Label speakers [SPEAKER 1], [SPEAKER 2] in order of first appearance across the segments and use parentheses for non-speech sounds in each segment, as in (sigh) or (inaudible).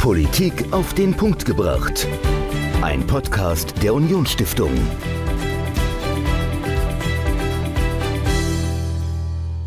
[SPEAKER 1] Politik auf den Punkt gebracht. Ein Podcast der Unionsstiftung.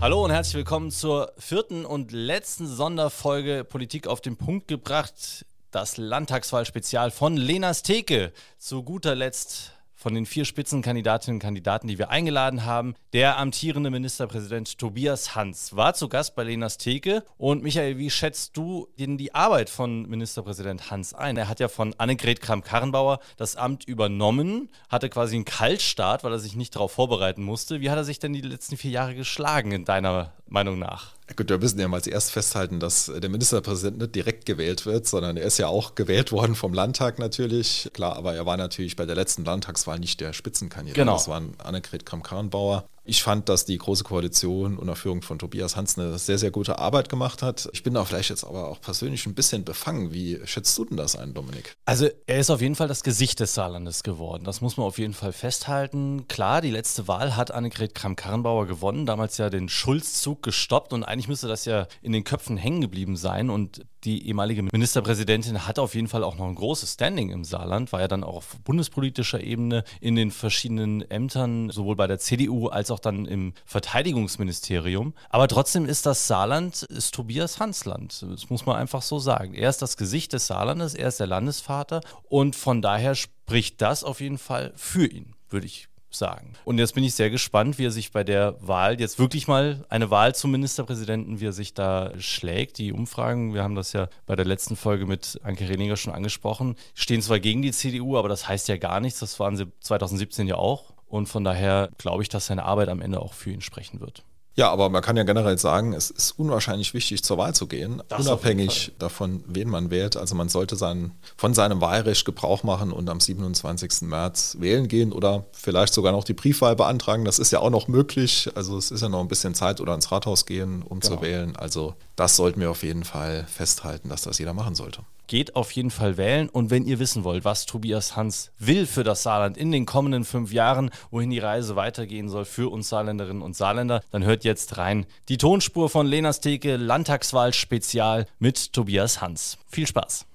[SPEAKER 2] Hallo und herzlich willkommen zur vierten und letzten Sonderfolge Politik auf den Punkt gebracht. Das Landtagswahlspezial von Lenas Theke. Zu guter Letzt von den vier Spitzenkandidatinnen und Kandidaten, die wir eingeladen haben. Der amtierende Ministerpräsident Tobias Hans war zu Gast bei Lenas Theke. Und Michael, wie schätzt du in die Arbeit von Ministerpräsident Hans ein? Er hat ja von Annegret Kramp-Karrenbauer das Amt übernommen, hatte quasi einen Kaltstart, weil er sich nicht darauf vorbereiten musste. Wie hat er sich denn die letzten vier Jahre geschlagen, in deiner Meinung nach?
[SPEAKER 3] Gut, wir müssen ja mal zuerst festhalten, dass der Ministerpräsident nicht direkt gewählt wird, sondern er ist ja auch gewählt worden vom Landtag natürlich. Klar, aber er war natürlich bei der letzten Landtagswahl nicht der Spitzenkandidat.
[SPEAKER 2] Genau.
[SPEAKER 3] Das war Annegret Kramp-Karrenbauer. Ich fand, dass die Große Koalition unter Führung von Tobias Hans eine sehr, sehr gute Arbeit gemacht hat. Ich bin da vielleicht jetzt aber auch persönlich ein bisschen befangen. Wie schätzt du denn das ein, Dominik?
[SPEAKER 2] Also er ist auf jeden Fall das Gesicht des Saarlandes geworden. Das muss man auf jeden Fall festhalten. Klar, die letzte Wahl hat Annegret Kramp-Karrenbauer gewonnen, damals ja den Schulzzug gestoppt und eigentlich müsste das ja in den Köpfen hängen geblieben sein. Und die ehemalige Ministerpräsidentin hat auf jeden Fall auch noch ein großes Standing im Saarland, war ja dann auch auf bundespolitischer Ebene in den verschiedenen Ämtern, sowohl bei der CDU als auch dann im Verteidigungsministerium. Aber trotzdem ist das Saarland, ist Tobias Hansland. Das muss man einfach so sagen. Er ist das Gesicht des Saarlandes, er ist der Landesvater und von daher spricht das auf jeden Fall für ihn, würde ich sagen. Und jetzt bin ich sehr gespannt, wie er sich bei der Wahl, jetzt wirklich mal eine Wahl zum Ministerpräsidenten, wie er sich da schlägt. Die Umfragen, wir haben das ja bei der letzten Folge mit Anke Reniger schon angesprochen, stehen zwar gegen die CDU, aber das heißt ja gar nichts. Das waren sie 2017 ja auch. Und von daher glaube ich, dass seine Arbeit am Ende auch für ihn sprechen wird.
[SPEAKER 3] Ja, aber man kann ja generell sagen, es ist unwahrscheinlich wichtig, zur Wahl zu gehen,
[SPEAKER 2] Das
[SPEAKER 3] unabhängig davon, wen man wählt. Also man sollte sein, von seinem Wahlrecht Gebrauch machen und am 27. März wählen gehen oder vielleicht sogar noch die Briefwahl beantragen. Das ist ja auch noch möglich. Also es ist ja noch ein bisschen Zeit oder ins Rathaus gehen, um
[SPEAKER 2] Genau.
[SPEAKER 3] zu wählen. Also das sollten wir auf jeden Fall festhalten, dass das jeder machen sollte.
[SPEAKER 2] Geht auf jeden Fall wählen. Und wenn ihr wissen wollt, was Tobias Hans will für das Saarland in den kommenden fünf Jahren, wohin die Reise weitergehen soll für uns Saarländerinnen und Saarländer, dann hört jetzt rein die Tonspur von Lenas Theke, Landtagswahl Spezial mit Tobias Hans. Viel Spaß.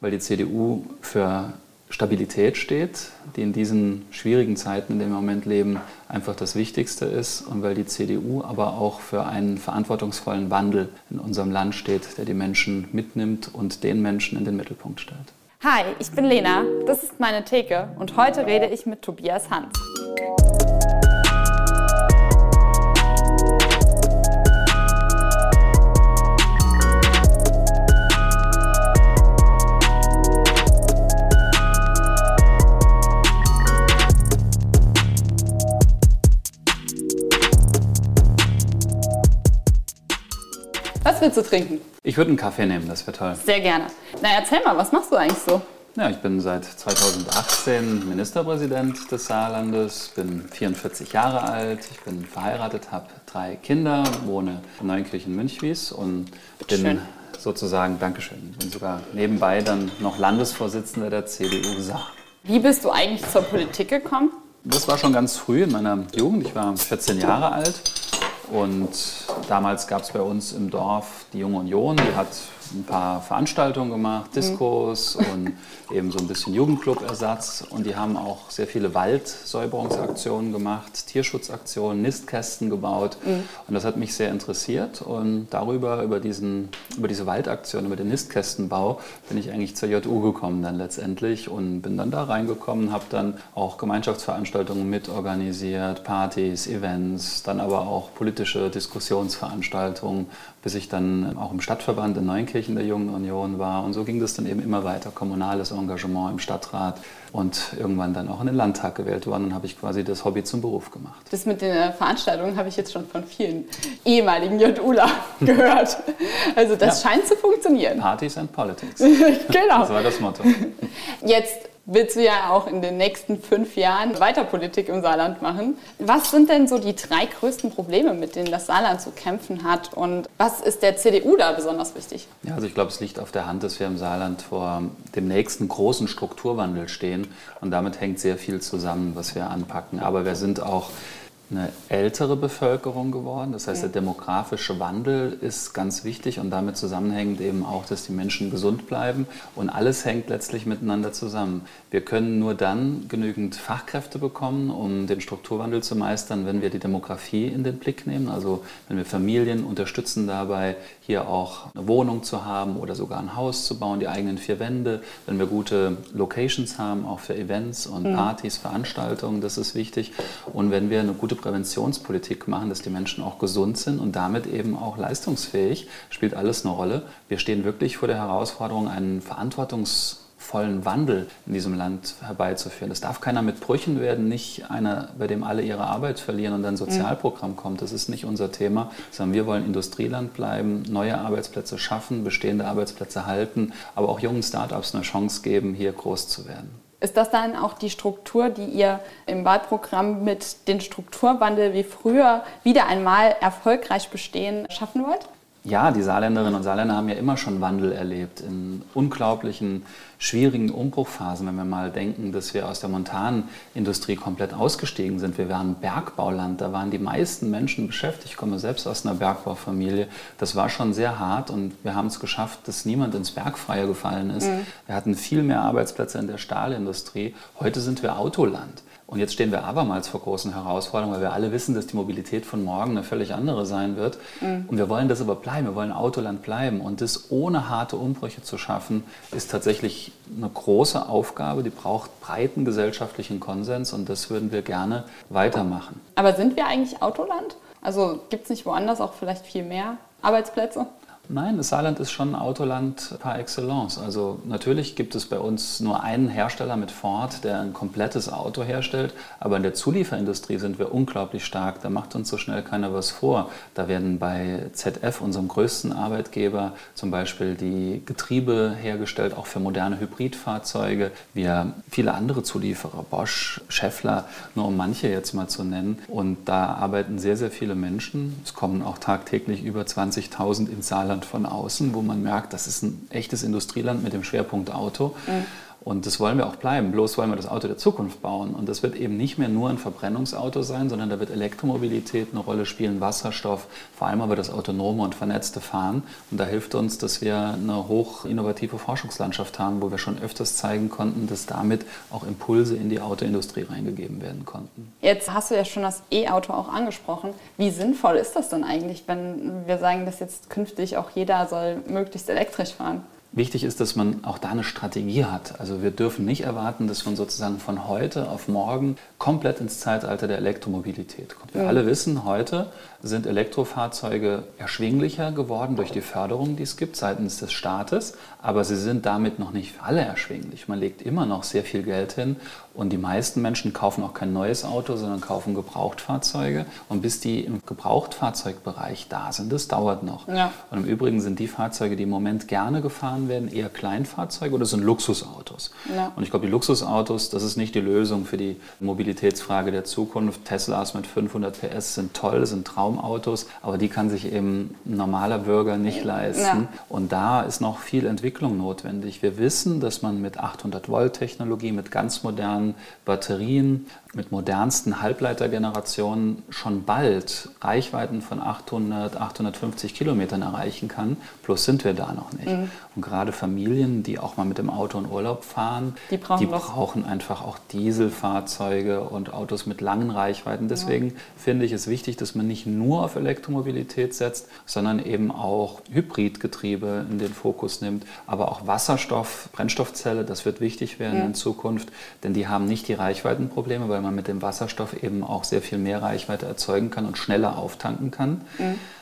[SPEAKER 4] weil die CDU für Stabilität steht, die in diesen schwierigen Zeiten, in denen wir im Moment leben, einfach das Wichtigste ist und weil die CDU aber auch für einen verantwortungsvollen Wandel in unserem Land steht, der die Menschen mitnimmt und den Menschen in den Mittelpunkt stellt.
[SPEAKER 5] Hi, ich bin Lena, das ist meine Theke und heute rede ich mit Tobias Hans. Willst du trinken?
[SPEAKER 4] Ich würde einen Kaffee nehmen, das wäre toll.
[SPEAKER 5] Sehr gerne. Na, erzähl mal, was machst du eigentlich so?
[SPEAKER 4] Ja, ich bin seit 2018 Ministerpräsident des Saarlandes, bin 44 Jahre alt, ich bin verheiratet, habe drei Kinder, wohne in Neunkirchen-Münchwies und bin
[SPEAKER 5] Schön.
[SPEAKER 4] sozusagen, Dankeschön, bin sogar nebenbei dann noch Landesvorsitzender der CDU Saar.
[SPEAKER 5] Wie bist du eigentlich zur Politik gekommen?
[SPEAKER 4] Das war schon ganz früh in meiner Jugend. Ich war 14 Jahre alt und damals gab es bei uns im Dorf die Junge Union, die hat ein paar Veranstaltungen gemacht, Diskos und eben so ein bisschen Jugendclub-Ersatz. Und die haben auch sehr viele Waldsäuberungsaktionen gemacht, Tierschutzaktionen, Nistkästen gebaut. Und das hat mich sehr interessiert. Und darüber, über, diesen, über diese Waldaktion, über den Nistkästenbau, bin ich eigentlich zur JU gekommen dann letztendlich und bin dann da reingekommen, habe dann auch Gemeinschaftsveranstaltungen mitorganisiert, Partys, Events, dann aber auch politische Diskussionsveranstaltungen, bis ich dann auch im Stadtverband in Neunkirchen der Jungen Union war. Und so ging das dann eben immer weiter, kommunales Engagement im Stadtrat und irgendwann dann auch in den Landtag gewählt worden und habe ich quasi das Hobby zum Beruf gemacht.
[SPEAKER 5] Das mit den Veranstaltungen habe ich jetzt schon von vielen ehemaligen JUler (laughs) gehört. Also das
[SPEAKER 4] Ja.
[SPEAKER 5] scheint zu funktionieren.
[SPEAKER 4] Partys and Politics. (laughs)
[SPEAKER 5] genau.
[SPEAKER 4] Das war das Motto.
[SPEAKER 5] Jetzt willst du ja auch in den nächsten fünf Jahren weiter Politik im Saarland machen. Was sind denn so die drei größten Probleme, mit denen das Saarland zu kämpfen hat? Und was ist der CDU da besonders wichtig?
[SPEAKER 4] Ja, also ich glaube, es liegt auf der Hand, dass wir im Saarland vor dem nächsten großen Strukturwandel stehen. Und damit hängt sehr viel zusammen, was wir anpacken. Aber wir sind auch eine ältere Bevölkerung geworden. Das heißt, der demografische Wandel ist ganz wichtig und damit zusammenhängend eben auch, dass die Menschen gesund bleiben. Und alles hängt letztlich miteinander zusammen. Wir können nur dann genügend Fachkräfte bekommen, um den Strukturwandel zu meistern, wenn wir die Demografie in den Blick nehmen. Also wenn wir Familien unterstützen dabei, hier auch eine Wohnung zu haben oder sogar ein Haus zu bauen, die eigenen vier Wände. Wenn wir gute Locations haben, auch für Events und Partys, Veranstaltungen, das ist wichtig. Und wenn wir eine gute Präventionspolitik machen, dass die Menschen auch gesund sind und damit eben auch leistungsfähig, spielt alles eine Rolle. Wir stehen wirklich vor der Herausforderung, einen verantwortungsvollen Wandel in diesem Land herbeizuführen. Das darf keiner mit Brüchen werden, nicht einer, bei dem alle ihre Arbeit verlieren und ein Sozialprogramm kommt. Das ist nicht unser Thema, sondern wir wollen Industrieland bleiben, neue Arbeitsplätze schaffen, bestehende Arbeitsplätze halten, aber auch jungen Startups eine Chance geben, hier groß zu werden.
[SPEAKER 5] Ist das dann auch die Struktur, die ihr im Wahlprogramm mit dem Strukturwandel wie früher wieder einmal erfolgreich bestehen schaffen wollt?
[SPEAKER 4] Ja, die Saarländerinnen und Saarländer haben ja immer schon Wandel erlebt in unglaublichen, schwierigen Umbruchphasen. Wenn wir mal denken, dass wir aus der Montanindustrie komplett ausgestiegen sind. Wir waren Bergbauland, da waren die meisten Menschen beschäftigt. Ich komme selbst aus einer Bergbaufamilie. Das war schon sehr hart und wir haben es geschafft, dass niemand ins Bergfreie gefallen ist. Wir hatten viel mehr Arbeitsplätze in der Stahlindustrie. Heute sind wir Autoland. Und jetzt stehen wir abermals vor großen Herausforderungen, weil wir alle wissen, dass die Mobilität von morgen eine völlig andere sein wird. Und wir wollen das aber bleiben, wir wollen Autoland bleiben. Und das ohne harte Umbrüche zu schaffen, ist tatsächlich eine große Aufgabe, die braucht breiten gesellschaftlichen Konsens und das würden wir gerne weitermachen.
[SPEAKER 5] Aber sind wir eigentlich Autoland? Also gibt es nicht woanders auch vielleicht viel mehr Arbeitsplätze?
[SPEAKER 4] Nein, das Saarland ist schon Autoland par excellence. Also natürlich gibt es bei uns nur einen Hersteller mit Ford, der ein komplettes Auto herstellt, aber in der Zulieferindustrie sind wir unglaublich stark. Da macht uns so schnell keiner was vor. Da werden bei ZF, unserem größten Arbeitgeber, zum Beispiel die Getriebe hergestellt, auch für moderne Hybridfahrzeuge. Wir viele andere Zulieferer, Bosch, Schaeffler, nur um manche jetzt mal zu nennen. Und da arbeiten sehr, sehr viele Menschen. Es kommen auch tagtäglich über 20.000 ins Saarland von außen, wo man merkt, das ist ein echtes Industrieland mit dem Schwerpunkt Auto. Und das wollen wir auch bleiben. Bloß wollen wir das Auto der Zukunft bauen. Und das wird eben nicht mehr nur ein Verbrennungsauto sein, sondern da wird Elektromobilität eine Rolle spielen, Wasserstoff, vor allem aber das autonome und vernetzte Fahren. Und da hilft uns, dass wir eine hoch innovative Forschungslandschaft haben, wo wir schon öfters zeigen konnten, dass damit auch Impulse in die Autoindustrie reingegeben werden konnten.
[SPEAKER 5] Jetzt hast du ja schon das E-Auto auch angesprochen. Wie sinnvoll ist das denn eigentlich, wenn wir sagen, dass jetzt künftig auch jeder soll möglichst elektrisch fahren?
[SPEAKER 4] Wichtig ist, dass man auch da eine Strategie hat. Also wir dürfen nicht erwarten, dass man sozusagen von heute auf morgen komplett ins Zeitalter der Elektromobilität kommt. Wir alle wissen, heute sind Elektrofahrzeuge erschwinglicher geworden durch die Förderung, die es gibt seitens des Staates, aber sie sind damit noch nicht alle erschwinglich. Man legt immer noch sehr viel Geld hin und die meisten Menschen kaufen auch kein neues Auto, sondern kaufen Gebrauchtfahrzeuge. Und bis die im Gebrauchtfahrzeugbereich da sind, das dauert noch.
[SPEAKER 5] Ja.
[SPEAKER 4] Und im Übrigen sind die Fahrzeuge, die im Moment gerne gefahren werden, eher Kleinfahrzeuge oder sind Luxusautos.
[SPEAKER 5] Ja.
[SPEAKER 4] Und ich glaube, die Luxusautos, das ist nicht die Lösung für die Mobilitätsfrage der Zukunft. Teslas mit 500 PS sind toll, sind Traumautos, aber die kann sich eben ein normaler Bürger nicht leisten.
[SPEAKER 5] Ja.
[SPEAKER 4] Und da ist noch viel Entwicklung notwendig. Wir wissen, dass man mit 800 Volt Technologie, mit ganz modernen Batterien, mit modernsten Halbleitergenerationen schon bald Reichweiten von 800, 850 Kilometern erreichen kann. Plus sind wir da noch nicht.
[SPEAKER 5] Mhm.
[SPEAKER 4] Und gerade Familien, die auch mal mit dem Auto in Urlaub fahren,
[SPEAKER 5] Die brauchen was.
[SPEAKER 4] brauchen einfach auch Dieselfahrzeuge und Autos mit langen Reichweiten. Deswegen finde ich es wichtig, dass man nicht nur auf Elektromobilität setzt, sondern eben auch Hybridgetriebe in den Fokus nimmt, aber auch Wasserstoff, Brennstoffzelle, das wird wichtig werden in Zukunft, denn die haben nicht die Reichweitenprobleme, weil man mit dem Wasserstoff eben auch sehr viel mehr Reichweite erzeugen kann und schneller auftanken kann.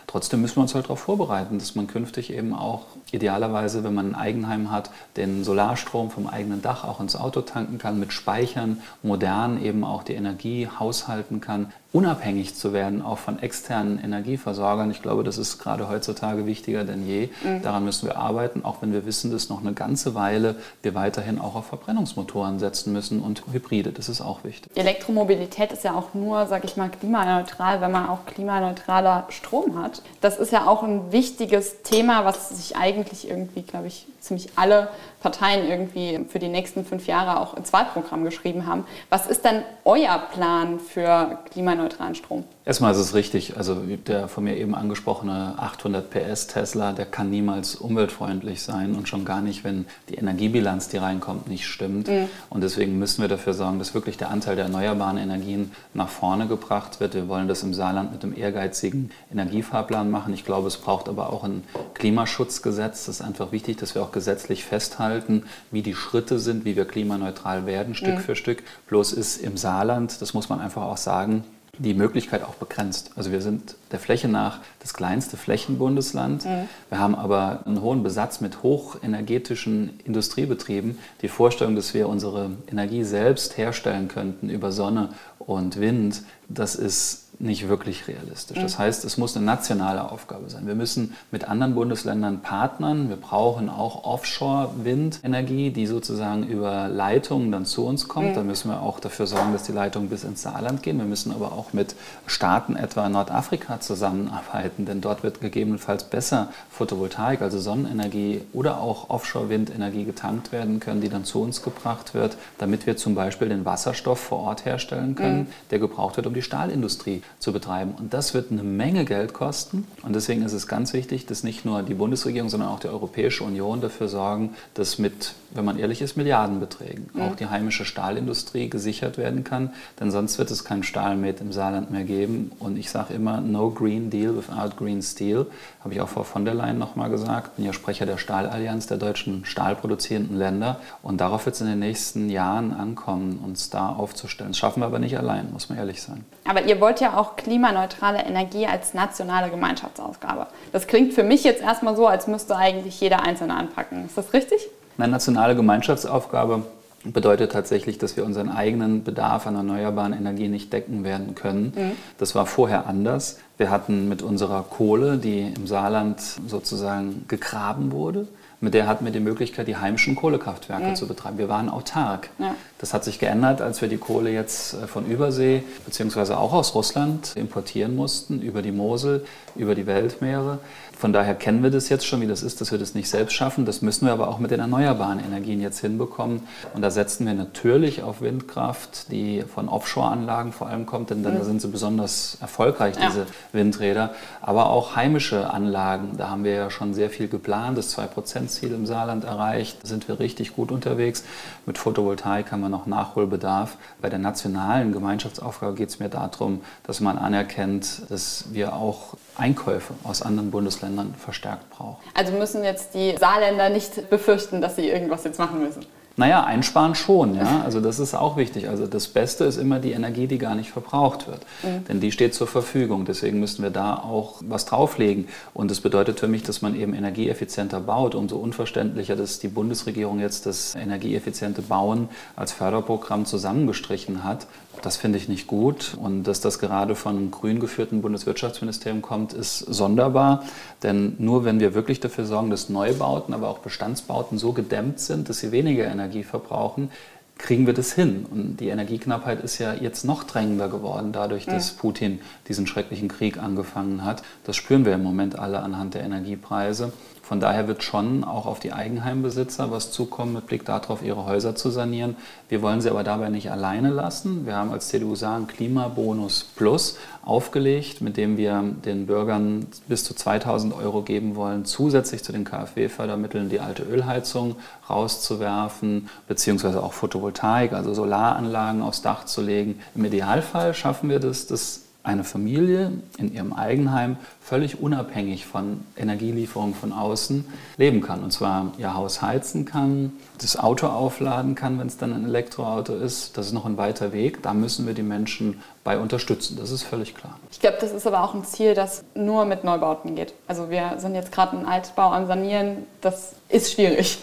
[SPEAKER 4] Trotzdem müssen wir uns halt darauf vorbereiten, dass man künftig eben auch idealerweise, wenn man ein Eigenheim hat, den Solarstrom vom eigenen Dach auch ins Auto tanken kann, mit Speichern, modern eben auch die Energie haushalten kann, unabhängig zu werden, auch von externen Energieversorgern. Ich glaube, das ist gerade heutzutage wichtiger denn je. Daran müssen wir arbeiten, auch wenn wir wissen, dass noch eine ganze Weile wir weiterhin auch auf Verbrennungsmotoren setzen müssen und Hybride. Das ist auch wichtig.
[SPEAKER 5] Elektromobilität ist ja auch nur, sag ich mal, klimaneutral, wenn man auch klimaneutraler Strom hat. Das ist ja auch ein wichtiges Thema, was sich eigentlich irgendwie, glaube ich, ziemlich alle Parteien irgendwie für die nächsten fünf Jahre auch ins Wahlprogramm geschrieben haben. Was ist denn euer Plan für klimaneutralen Strom?
[SPEAKER 4] Erstmal ist es richtig, also der von mir eben angesprochene 800 PS Tesla, der kann niemals umweltfreundlich sein und schon gar nicht, wenn die Energiebilanz, die reinkommt, nicht stimmt. Mhm. Und deswegen müssen wir dafür sorgen, dass wirklich der Anteil der erneuerbaren Energien nach vorne gebracht wird. Wir wollen das im Saarland mit einem ehrgeizigen Energiefahrplan machen. Ich glaube, es braucht aber auch ein Klimaschutzgesetz. Das ist einfach wichtig, dass wir auch gesetzlich festhalten, wie die Schritte sind, wie wir klimaneutral werden, Stück mhm. für Stück. Bloß ist im Saarland, das muss man einfach auch sagen, die Möglichkeit auch begrenzt. Also wir sind der Fläche nach das kleinste Flächenbundesland. Mhm. Wir haben aber einen hohen Besatz mit hochenergetischen Industriebetrieben. Die Vorstellung, dass wir unsere Energie selbst herstellen könnten über Sonne und Wind, das ist nicht wirklich realistisch. Das mhm. heißt, es muss eine nationale Aufgabe sein. Wir müssen mit anderen Bundesländern partnern. Wir brauchen auch Offshore-Windenergie, die sozusagen über Leitungen dann zu uns kommt. Mhm. Da müssen wir auch dafür sorgen, dass die Leitungen bis ins Saarland gehen. Wir müssen aber auch mit Staaten etwa Nordafrika zusammenarbeiten, denn dort wird gegebenenfalls besser Photovoltaik, also Sonnenenergie oder auch Offshore-Windenergie getankt werden können, die dann zu uns gebracht wird, damit wir zum Beispiel den Wasserstoff vor Ort herstellen können, mhm. der gebraucht wird, um die Stahlindustrie zu betreiben. Und das wird eine Menge Geld kosten. Und deswegen ist es ganz wichtig, dass nicht nur die Bundesregierung, sondern auch die Europäische Union dafür sorgen, dass mit, wenn man ehrlich ist, Milliardenbeträgen mhm. auch die heimische Stahlindustrie gesichert werden kann. Denn sonst wird es kein Stahlmet im Saarland mehr geben. Und ich sage immer, no Green Deal without Green Steel. Habe ich auch Frau von der Leyen nochmal gesagt. Bin ja Sprecher der Stahlallianz der deutschen stahlproduzierenden Länder. Und darauf wird es in den nächsten Jahren ankommen, uns da aufzustellen. Das schaffen wir aber nicht allein, muss man ehrlich sein.
[SPEAKER 5] Aber ihr wollt ja auch klimaneutrale Energie als nationale Gemeinschaftsausgabe. Das klingt für mich jetzt erstmal so, als müsste eigentlich jeder Einzelne anpacken. Ist das richtig?
[SPEAKER 4] Eine nationale Gemeinschaftsaufgabe bedeutet tatsächlich, dass wir unseren eigenen Bedarf an erneuerbaren Energie nicht decken werden können. Mhm. Das war vorher anders. Wir hatten mit unserer Kohle, die im Saarland sozusagen gegraben wurde, mit der hatten wir die Möglichkeit, die heimischen Kohlekraftwerke mhm. zu betreiben. Wir waren autark. Ja. Das hat sich geändert, als wir die Kohle jetzt äh, von Übersee beziehungsweise auch aus Russland importieren mussten, über die Mosel, über die Weltmeere. Von daher kennen wir das jetzt schon, wie das ist, dass wir das nicht selbst schaffen. Das müssen wir aber auch mit den erneuerbaren Energien jetzt hinbekommen. Und da setzen wir natürlich auf Windkraft, die von Offshore-Anlagen vor allem kommt, denn dann mhm. sind sie besonders erfolgreich, diese ja. Windräder. Aber auch heimische Anlagen, da haben wir ja schon sehr viel geplant. Das 2%-Ziel im Saarland erreicht, da sind wir richtig gut unterwegs. Mit Photovoltaik haben wir noch Nachholbedarf. Bei der nationalen Gemeinschaftsaufgabe geht es mir darum, dass man anerkennt, dass wir auch Einkäufe aus anderen Bundesländern verstärkt brauchen.
[SPEAKER 5] Also müssen jetzt die Saarländer nicht befürchten, dass sie irgendwas jetzt machen müssen?
[SPEAKER 4] Naja, einsparen schon, ja. Also das ist auch wichtig. Also das Beste ist immer die Energie, die gar nicht verbraucht wird. Mhm. Denn die steht zur Verfügung. Deswegen müssen wir da auch was drauflegen. Und das bedeutet für mich, dass man eben energieeffizienter baut. Umso unverständlicher, dass die Bundesregierung jetzt das energieeffiziente Bauen als Förderprogramm zusammengestrichen hat. Das finde ich nicht gut. Und dass das gerade von einem grün geführten Bundeswirtschaftsministerium kommt, ist sonderbar. Denn nur wenn wir wirklich dafür sorgen, dass Neubauten, aber auch Bestandsbauten so gedämmt sind, dass sie weniger Energie verbrauchen, kriegen wir das hin. Und die Energieknappheit ist ja jetzt noch drängender geworden, dadurch, dass Putin diesen schrecklichen Krieg angefangen hat. Das spüren wir im Moment alle anhand der Energiepreise. Von daher wird schon auch auf die Eigenheimbesitzer was zukommen, mit Blick darauf, ihre Häuser zu sanieren. Wir wollen sie aber dabei nicht alleine lassen. Wir haben als CDU sagen Klimabonus Plus aufgelegt, mit dem wir den Bürgern bis zu 2000 Euro geben wollen, zusätzlich zu den KfW-Fördermitteln die alte Ölheizung rauszuwerfen, beziehungsweise auch Photovoltaik, also Solaranlagen aufs Dach zu legen. Im Idealfall schaffen wir das, dass eine Familie in ihrem Eigenheim völlig unabhängig von Energielieferungen von außen leben kann. Und zwar ihr Haus heizen kann, das Auto aufladen kann, wenn es dann ein Elektroauto ist. Das ist noch ein weiter Weg. Da müssen wir die Menschen bei unterstützen. Das ist völlig klar.
[SPEAKER 5] Ich glaube, das ist aber auch ein Ziel, das nur mit Neubauten geht. Also wir sind jetzt gerade einen Altbau am Sanieren. Das ist schwierig.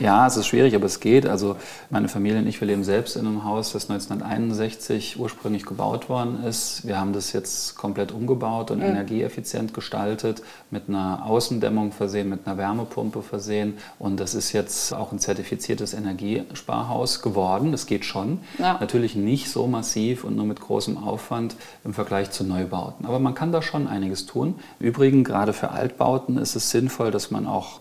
[SPEAKER 4] ja, es ist schwierig, aber es geht. Also meine Familie und ich, wir leben selbst in einem Haus, das 1961 ursprünglich gebaut worden ist. Wir haben das jetzt komplett umgebaut und mhm. energieeffizient gestaltet, mit einer Außendämmung versehen, mit einer Wärmepumpe versehen. Und das ist jetzt auch ein zertifiziertes Energiesparhaus geworden. Das geht schon. Ja. Natürlich nicht so massiv und nur mit großem Aufwand im Vergleich zu Neubauten. Aber man kann da schon einiges tun. Im Übrigen, gerade für Altbauten ist es sinnvoll, dass man auch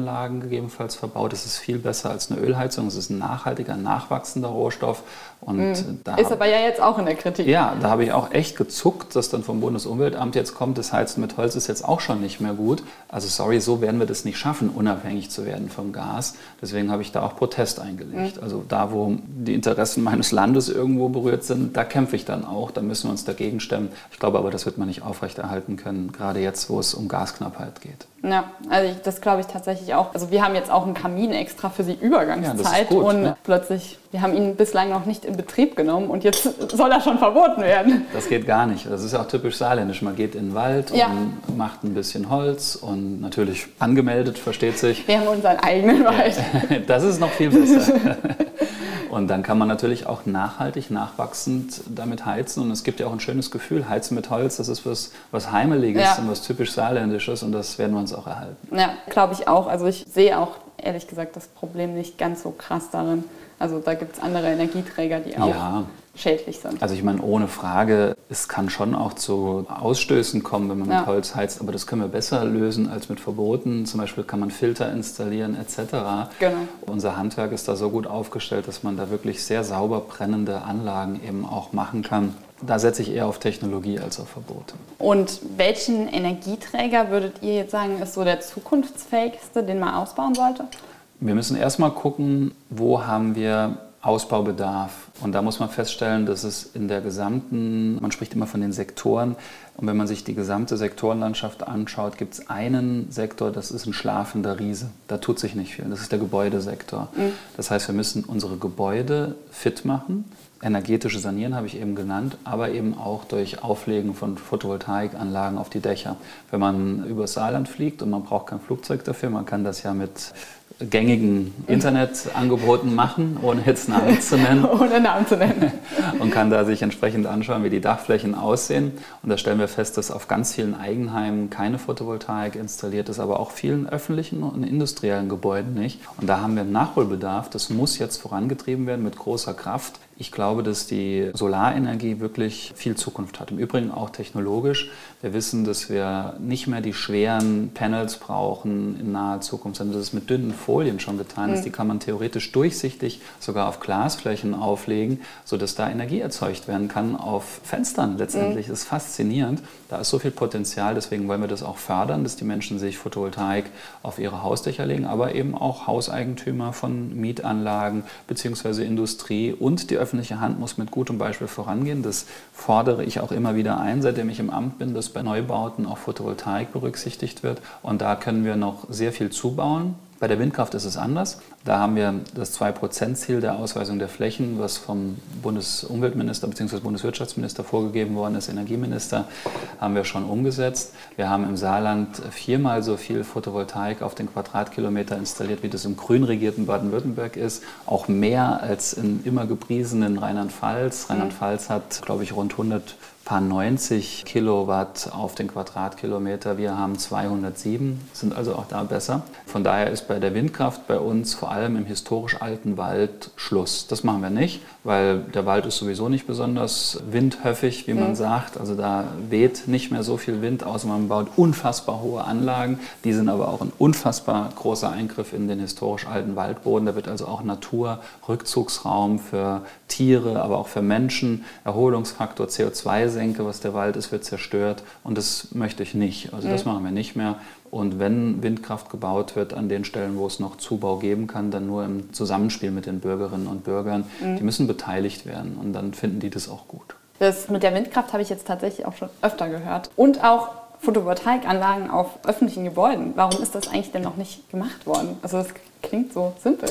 [SPEAKER 4] Holzpelletanlagen gegebenenfalls verbaut. Das ist viel besser als eine Ölheizung. Es ist ein nachhaltiger, nachwachsender Rohstoff.
[SPEAKER 5] Und mhm. ist aber ja jetzt auch in der Kritik.
[SPEAKER 4] Ja, da habe ich auch echt gezuckt, dass dann vom Bundesumweltamt jetzt kommt, das Heizen mit Holz ist jetzt auch schon nicht mehr gut. Also sorry, so werden wir das nicht schaffen, unabhängig zu werden vom Gas. Deswegen habe ich da auch Protest eingelegt. Mhm. Also da, wo die Interessen meines Landes irgendwo berührt sind, da kämpfe ich dann auch. Da müssen wir uns dagegen stemmen. Ich glaube aber, das wird man nicht aufrechterhalten können, gerade jetzt, wo es um Gasknappheit geht.
[SPEAKER 5] Ja, also ich, das glaube ich tatsächlich auch. Also wir haben jetzt auch einen Kamin extra für die Übergangszeit ja, gut, und ne? plötzlich, wir haben ihn bislang noch nicht in Betrieb genommen und jetzt soll er schon verboten werden.
[SPEAKER 4] Das geht gar nicht. Das ist auch typisch saarländisch. Man geht in den Wald ja. und macht ein bisschen Holz und natürlich angemeldet, versteht sich.
[SPEAKER 5] Wir haben unseren eigenen Wald. (laughs)
[SPEAKER 4] Das ist noch viel besser. (laughs) Und dann kann man natürlich auch nachhaltig, nachwachsend damit heizen. Und es gibt ja auch ein schönes Gefühl. Heizen mit Holz, das ist was, was Heimeliges ja. und was typisch Saarländisches. Und das werden wir uns auch erhalten.
[SPEAKER 5] Ja, glaube ich auch. Also ich sehe auch ehrlich gesagt das Problem nicht ganz so krass darin. Also da gibt es andere Energieträger, die auch ja. schädlich sind.
[SPEAKER 4] Also ich meine, ohne Frage, es kann schon auch zu Ausstößen kommen, wenn man ja. mit Holz heizt, aber das können wir besser lösen als mit Verboten. Zum Beispiel kann man Filter installieren etc. Genau. Unser Handwerk ist da so gut aufgestellt, dass man da wirklich sehr sauber brennende Anlagen eben auch machen kann. Da setze ich eher auf Technologie als auf Verbote.
[SPEAKER 5] Und welchen Energieträger würdet ihr jetzt sagen, ist so der zukunftsfähigste, den man ausbauen sollte?
[SPEAKER 4] Wir müssen erstmal gucken, wo haben wir Ausbaubedarf. Und da muss man feststellen, dass es in der gesamten, man spricht immer von den Sektoren, und wenn man sich die gesamte Sektorenlandschaft anschaut, gibt es einen Sektor, das ist ein schlafender Riese. Da tut sich nicht viel. Das ist der Gebäudesektor. Mhm. Das heißt, wir müssen unsere Gebäude fit machen. Energetische Sanieren habe ich eben genannt, aber eben auch durch Auflegen von Photovoltaikanlagen auf die Dächer. Wenn man über das Saarland fliegt und man braucht kein Flugzeug dafür, man kann das ja mit gängigen Internetangeboten machen, ohne jetzt Namen zu nennen. (laughs)
[SPEAKER 5] ohne Namen zu nennen. (laughs)
[SPEAKER 4] und kann da sich entsprechend anschauen, wie die Dachflächen aussehen. Und da stellen wir fest, dass auf ganz vielen Eigenheimen keine Photovoltaik installiert ist, aber auch vielen öffentlichen und industriellen Gebäuden nicht. Und da haben wir einen Nachholbedarf. Das muss jetzt vorangetrieben werden mit großer Kraft. Ich glaube, dass die Solarenergie wirklich viel Zukunft hat. Im Übrigen auch technologisch. Wir wissen, dass wir nicht mehr die schweren Panels brauchen in naher Zukunft, sondern dass es mit dünnen Folien schon getan ist. Mhm. Die kann man theoretisch durchsichtig sogar auf Glasflächen auflegen, sodass da Energie erzeugt werden kann auf Fenstern letztendlich. Mhm. Ist faszinierend. Da ist so viel Potenzial. Deswegen wollen wir das auch fördern, dass die Menschen sich Photovoltaik auf ihre Hausdächer legen, aber eben auch Hauseigentümer von Mietanlagen bzw. Industrie und die öffentliche Hand muss mit gutem Beispiel vorangehen. Das fordere ich auch immer wieder ein, seitdem ich im Amt bin, dass bei Neubauten auch Photovoltaik berücksichtigt wird. Und da können wir noch sehr viel zubauen. Bei der Windkraft ist es anders. Da haben wir das 2%-Ziel der Ausweisung der Flächen, was vom Bundesumweltminister bzw. Bundeswirtschaftsminister vorgegeben worden ist, Energieminister, haben wir schon umgesetzt. Wir haben im Saarland viermal so viel Photovoltaik auf den Quadratkilometer installiert, wie das im grün regierten Baden-Württemberg ist. Auch mehr als in immer gepriesenen Rheinland-Pfalz. Rheinland-Pfalz hat, glaube ich, rund 100 paar 90 Kilowatt auf den Quadratkilometer. Wir haben 207, sind also auch da besser. Von daher ist bei der Windkraft bei uns vor allem im historisch alten Wald Schluss. Das machen wir nicht, weil der Wald ist sowieso nicht besonders windhöffig, wie man mhm. sagt. Also da weht nicht mehr so viel Wind, außer man baut unfassbar hohe Anlagen. Die sind aber auch ein unfassbar großer Eingriff in den historisch alten Waldboden. Da wird also auch Natur, Rückzugsraum für Tiere, aber auch für Menschen, Erholungsfaktor CO2 senke, was der Wald ist, wird zerstört. Und das möchte ich nicht. Also das machen wir nicht mehr. Und wenn Windkraft gebaut wird an den Stellen, wo es noch Zubau geben kann, dann nur im Zusammenspiel mit den Bürgerinnen und Bürgern. Mhm. Die müssen beteiligt werden und dann finden die das auch gut.
[SPEAKER 5] Das mit der Windkraft habe ich jetzt tatsächlich auch schon öfter gehört. Und auch Photovoltaikanlagen auf öffentlichen Gebäuden. Warum ist das eigentlich denn noch nicht gemacht worden? Also das klingt so simpel.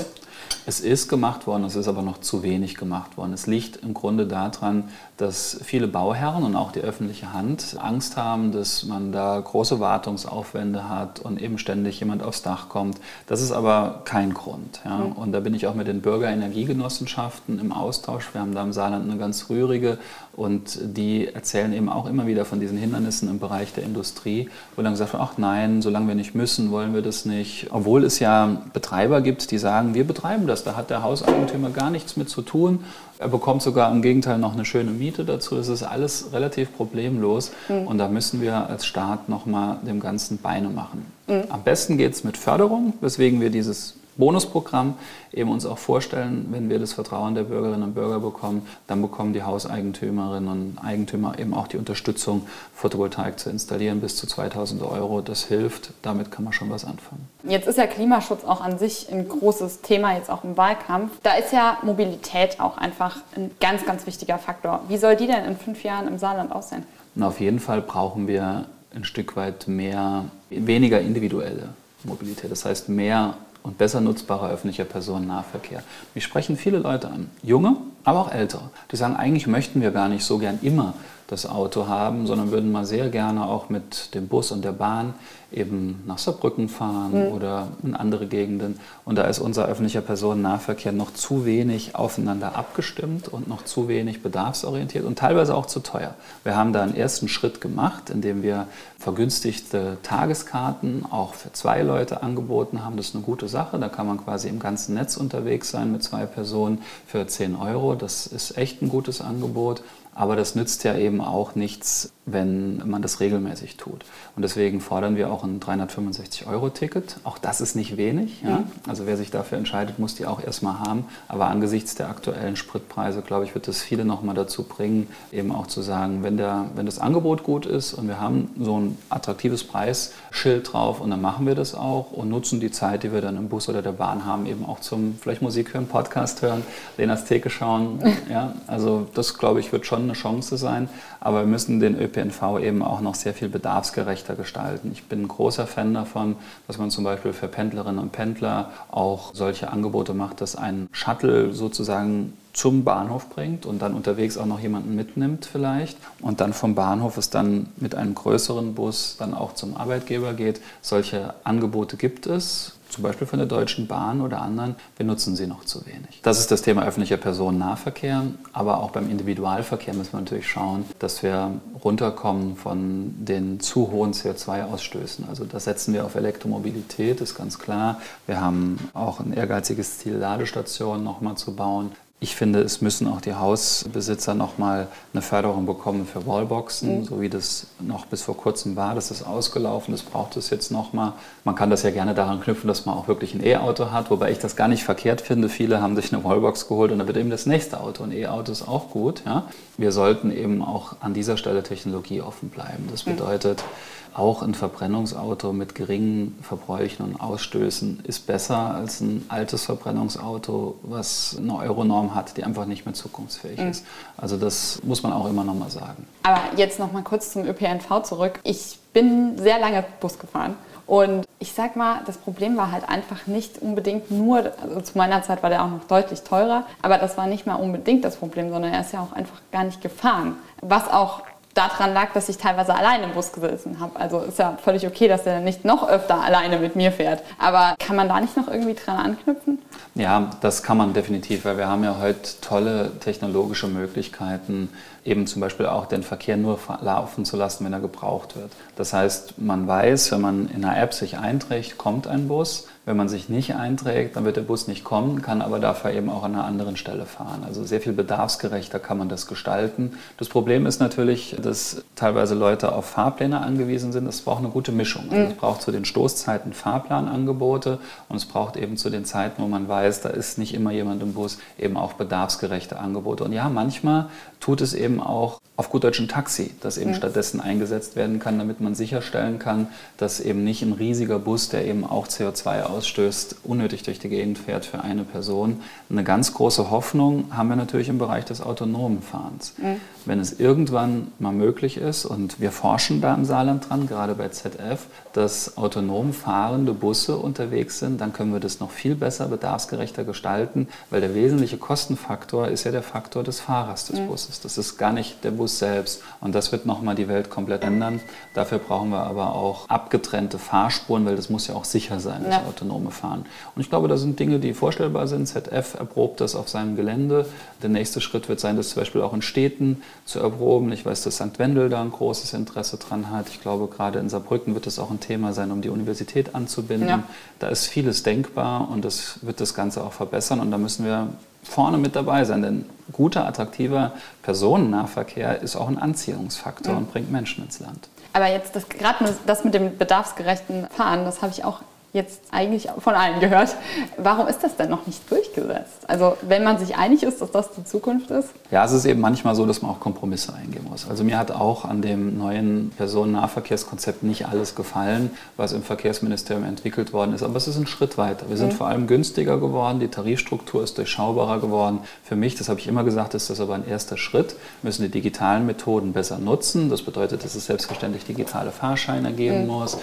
[SPEAKER 4] Es ist gemacht worden, es ist aber noch zu wenig gemacht worden. Es liegt im Grunde daran, dass viele Bauherren und auch die öffentliche Hand Angst haben, dass man da große Wartungsaufwände hat und eben ständig jemand aufs Dach kommt. Das ist aber kein Grund. Ja. Mhm. Und da bin ich auch mit den Bürgerenergiegenossenschaften im Austausch. Wir haben da im Saarland eine ganz rührige und die erzählen eben auch immer wieder von diesen Hindernissen im Bereich der Industrie, wo dann gesagt wird, ach nein, solange wir nicht müssen, wollen wir das nicht. Obwohl es ja Betreiber gibt, die sagen, wir betreiben das, da hat der Hauseigentümer gar nichts mit zu tun. Er bekommt sogar im Gegenteil noch eine schöne Miete dazu. Das ist alles relativ problemlos mhm. und da müssen wir als Staat nochmal dem Ganzen Beine machen. Mhm. Am besten geht es mit Förderung, weswegen wir dieses Bonusprogramm eben uns auch vorstellen, wenn wir das Vertrauen der Bürgerinnen und Bürger bekommen, dann bekommen die Hauseigentümerinnen und Eigentümer eben auch die Unterstützung, Photovoltaik zu installieren bis zu 2000 Euro. Das hilft, damit kann man schon was anfangen.
[SPEAKER 5] Jetzt ist ja Klimaschutz auch an sich ein großes Thema, jetzt auch im Wahlkampf. Da ist ja Mobilität auch einfach ein ganz, ganz wichtiger Faktor. Wie soll die denn in fünf Jahren im Saarland aussehen?
[SPEAKER 4] Und auf jeden Fall brauchen wir ein Stück weit mehr, weniger individuelle Mobilität. Das heißt mehr und besser nutzbarer öffentlicher Personennahverkehr. Mich sprechen viele Leute an, junge, aber auch ältere, die sagen, eigentlich möchten wir gar nicht so gern immer das Auto haben, sondern würden mal sehr gerne auch mit dem Bus und der Bahn eben nach Saarbrücken fahren mhm. oder in andere Gegenden. Und da ist unser öffentlicher Personennahverkehr noch zu wenig aufeinander abgestimmt und noch zu wenig bedarfsorientiert und teilweise auch zu teuer. Wir haben da einen ersten Schritt gemacht, indem wir vergünstigte Tageskarten auch für zwei Leute angeboten haben. Das ist eine gute Sache. Da kann man quasi im ganzen Netz unterwegs sein mit zwei Personen für 10 Euro. Das ist echt ein gutes Angebot. Aber das nützt ja eben auch nichts, wenn man das regelmäßig tut. Und deswegen fordern wir auch ein 365-Euro-Ticket. Auch das ist nicht wenig. Ja? Mhm. Also wer sich dafür entscheidet, muss die auch erstmal haben. Aber angesichts der aktuellen Spritpreise, glaube ich, wird das viele nochmal dazu bringen, eben auch zu sagen, wenn, der, wenn das Angebot gut ist und wir haben so ein attraktives Preisschild drauf und dann machen wir das auch und nutzen die Zeit, die wir dann im Bus oder der Bahn haben, eben auch zum vielleicht Musik hören, Podcast hören, Lenas Theke schauen. (laughs) Ja? Also das, glaube ich, wird schon eine Chance sein. Aber wir müssen den ÖPNV eben auch noch sehr viel bedarfsgerechter gestalten. Ich bin ein großer Fan davon, dass man zum Beispiel für Pendlerinnen und Pendler auch solche Angebote macht, dass ein Shuttle sozusagen zum Bahnhof bringt und dann unterwegs auch noch jemanden mitnimmt vielleicht und dann vom Bahnhof es dann mit einem größeren Bus dann auch zum Arbeitgeber geht. Solche Angebote gibt es zum Beispiel von der Deutschen Bahn oder anderen, wir nutzen sie noch zu wenig. Das ist das Thema öffentlicher Personennahverkehr, aber auch beim Individualverkehr müssen wir natürlich schauen, dass wir runterkommen von den zu hohen CO2-Ausstößen. Also da setzen wir auf Elektromobilität, ist ganz klar. Wir haben auch ein ehrgeiziges Ziel, Ladestationen nochmal zu bauen. Ich finde, es müssen auch die Hausbesitzer nochmal eine Förderung bekommen für Wallboxen, mhm. so wie das noch bis vor kurzem war. Das ist ausgelaufen, das braucht es jetzt nochmal. Man kann das ja gerne daran knüpfen, dass man auch wirklich ein E-Auto hat, wobei ich das gar nicht verkehrt finde. Viele haben sich eine Wallbox geholt und dann wird eben das nächste Auto. Ein E-Auto ist auch gut. Ja? Wir sollten eben auch an dieser Stelle technologieoffen bleiben. Das mhm. bedeutet, mhm auch ein Verbrennungsauto mit geringen Verbräuchen und Ausstößen ist besser als ein altes Verbrennungsauto, was eine Euronorm hat, die einfach nicht mehr zukunftsfähig mhm. ist. Also das muss man auch immer noch mal sagen.
[SPEAKER 5] Aber jetzt noch mal kurz zum ÖPNV zurück. Ich bin sehr lange Bus gefahren und ich sag mal, das Problem war halt einfach nicht unbedingt nur, also zu meiner Zeit war der auch noch deutlich teurer, aber das war nicht mal unbedingt das Problem, sondern er ist ja auch einfach gar nicht gefahren. Was auch daran lag, dass ich teilweise alleine im Bus gesessen habe. Also ist ja völlig okay, dass er nicht noch öfter alleine mit mir fährt. Aber kann man da nicht noch irgendwie dran anknüpfen?
[SPEAKER 4] Ja, das kann man definitiv, weil wir haben ja heute tolle technologische Möglichkeiten, eben zum Beispiel auch den Verkehr nur laufen zu lassen, wenn er gebraucht wird. Das heißt, man weiß, wenn man in einer App sich einträgt, kommt ein Bus. Wenn man sich nicht einträgt, dann wird der Bus nicht kommen, kann aber dafür eben auch an einer anderen Stelle fahren. Also sehr viel bedarfsgerechter kann man das gestalten. Das Problem ist natürlich, dass teilweise Leute auf Fahrpläne angewiesen sind. Es braucht eine gute Mischung. Also es braucht zu den Stoßzeiten Fahrplanangebote und es braucht eben zu den Zeiten, wo man weiß, da ist nicht immer jemand im Bus, eben auch bedarfsgerechte Angebote. Und ja, manchmal tut es eben auch auf gut Deutsch ein Taxi, das eben mhm. stattdessen eingesetzt werden kann, damit man sicherstellen kann, dass eben nicht ein riesiger Bus, der eben auch CO2 ausstößt, unnötig durch die Gegend fährt für eine Person. Eine ganz große Hoffnung haben wir natürlich im Bereich des autonomen Fahrens. Mhm. Wenn es irgendwann mal möglich ist, und wir forschen da im Saarland dran, gerade bei ZF, dass autonom fahrende Busse unterwegs sind, dann können wir das noch viel besser, bedarfsgerechter gestalten, weil der wesentliche Kostenfaktor ist ja der Faktor des Fahrers des mhm. Busses. Das ist gar nicht der Bus selbst. Und das wird nochmal die Welt komplett ändern. Dafür brauchen wir aber auch abgetrennte Fahrspuren, weil das muss ja auch sicher sein, das ja. autonome Fahren. Und ich glaube, da sind Dinge, die vorstellbar sind. ZF erprobt das auf seinem Gelände. Der nächste Schritt wird sein, das zum Beispiel auch in Städten zu erproben. Ich weiß, dass St. Wendel da ein großes Interesse dran hat. Ich glaube, gerade in Saarbrücken wird es auch ein Thema sein, um die Universität anzubinden. Ja. Da ist vieles denkbar und das wird das Ganze auch verbessern. Und da müssen wir vorne mit dabei sein, denn guter, attraktiver Personennahverkehr ist auch ein Anziehungsfaktor mhm. und bringt Menschen ins Land.
[SPEAKER 5] Aber jetzt gerade das mit dem bedarfsgerechten Fahren, das habe ich auch jetzt eigentlich von allen gehört. Warum ist das denn noch nicht durchgesetzt? Also wenn man sich einig ist, dass das die Zukunft ist?
[SPEAKER 4] Ja, es ist eben manchmal so, dass man auch Kompromisse eingehen muss. Also mir hat auch an dem neuen Personennahverkehrskonzept nicht alles gefallen, was im Verkehrsministerium entwickelt worden ist. Aber es ist ein Schritt weiter. Wir sind mhm. vor allem günstiger geworden, die Tarifstruktur ist durchschaubarer geworden. Für mich, das habe ich immer gesagt, ist das aber ein erster Schritt. Wir müssen die digitalen Methoden besser nutzen. Das bedeutet, dass es selbstverständlich digitale Fahrscheine geben mhm. muss.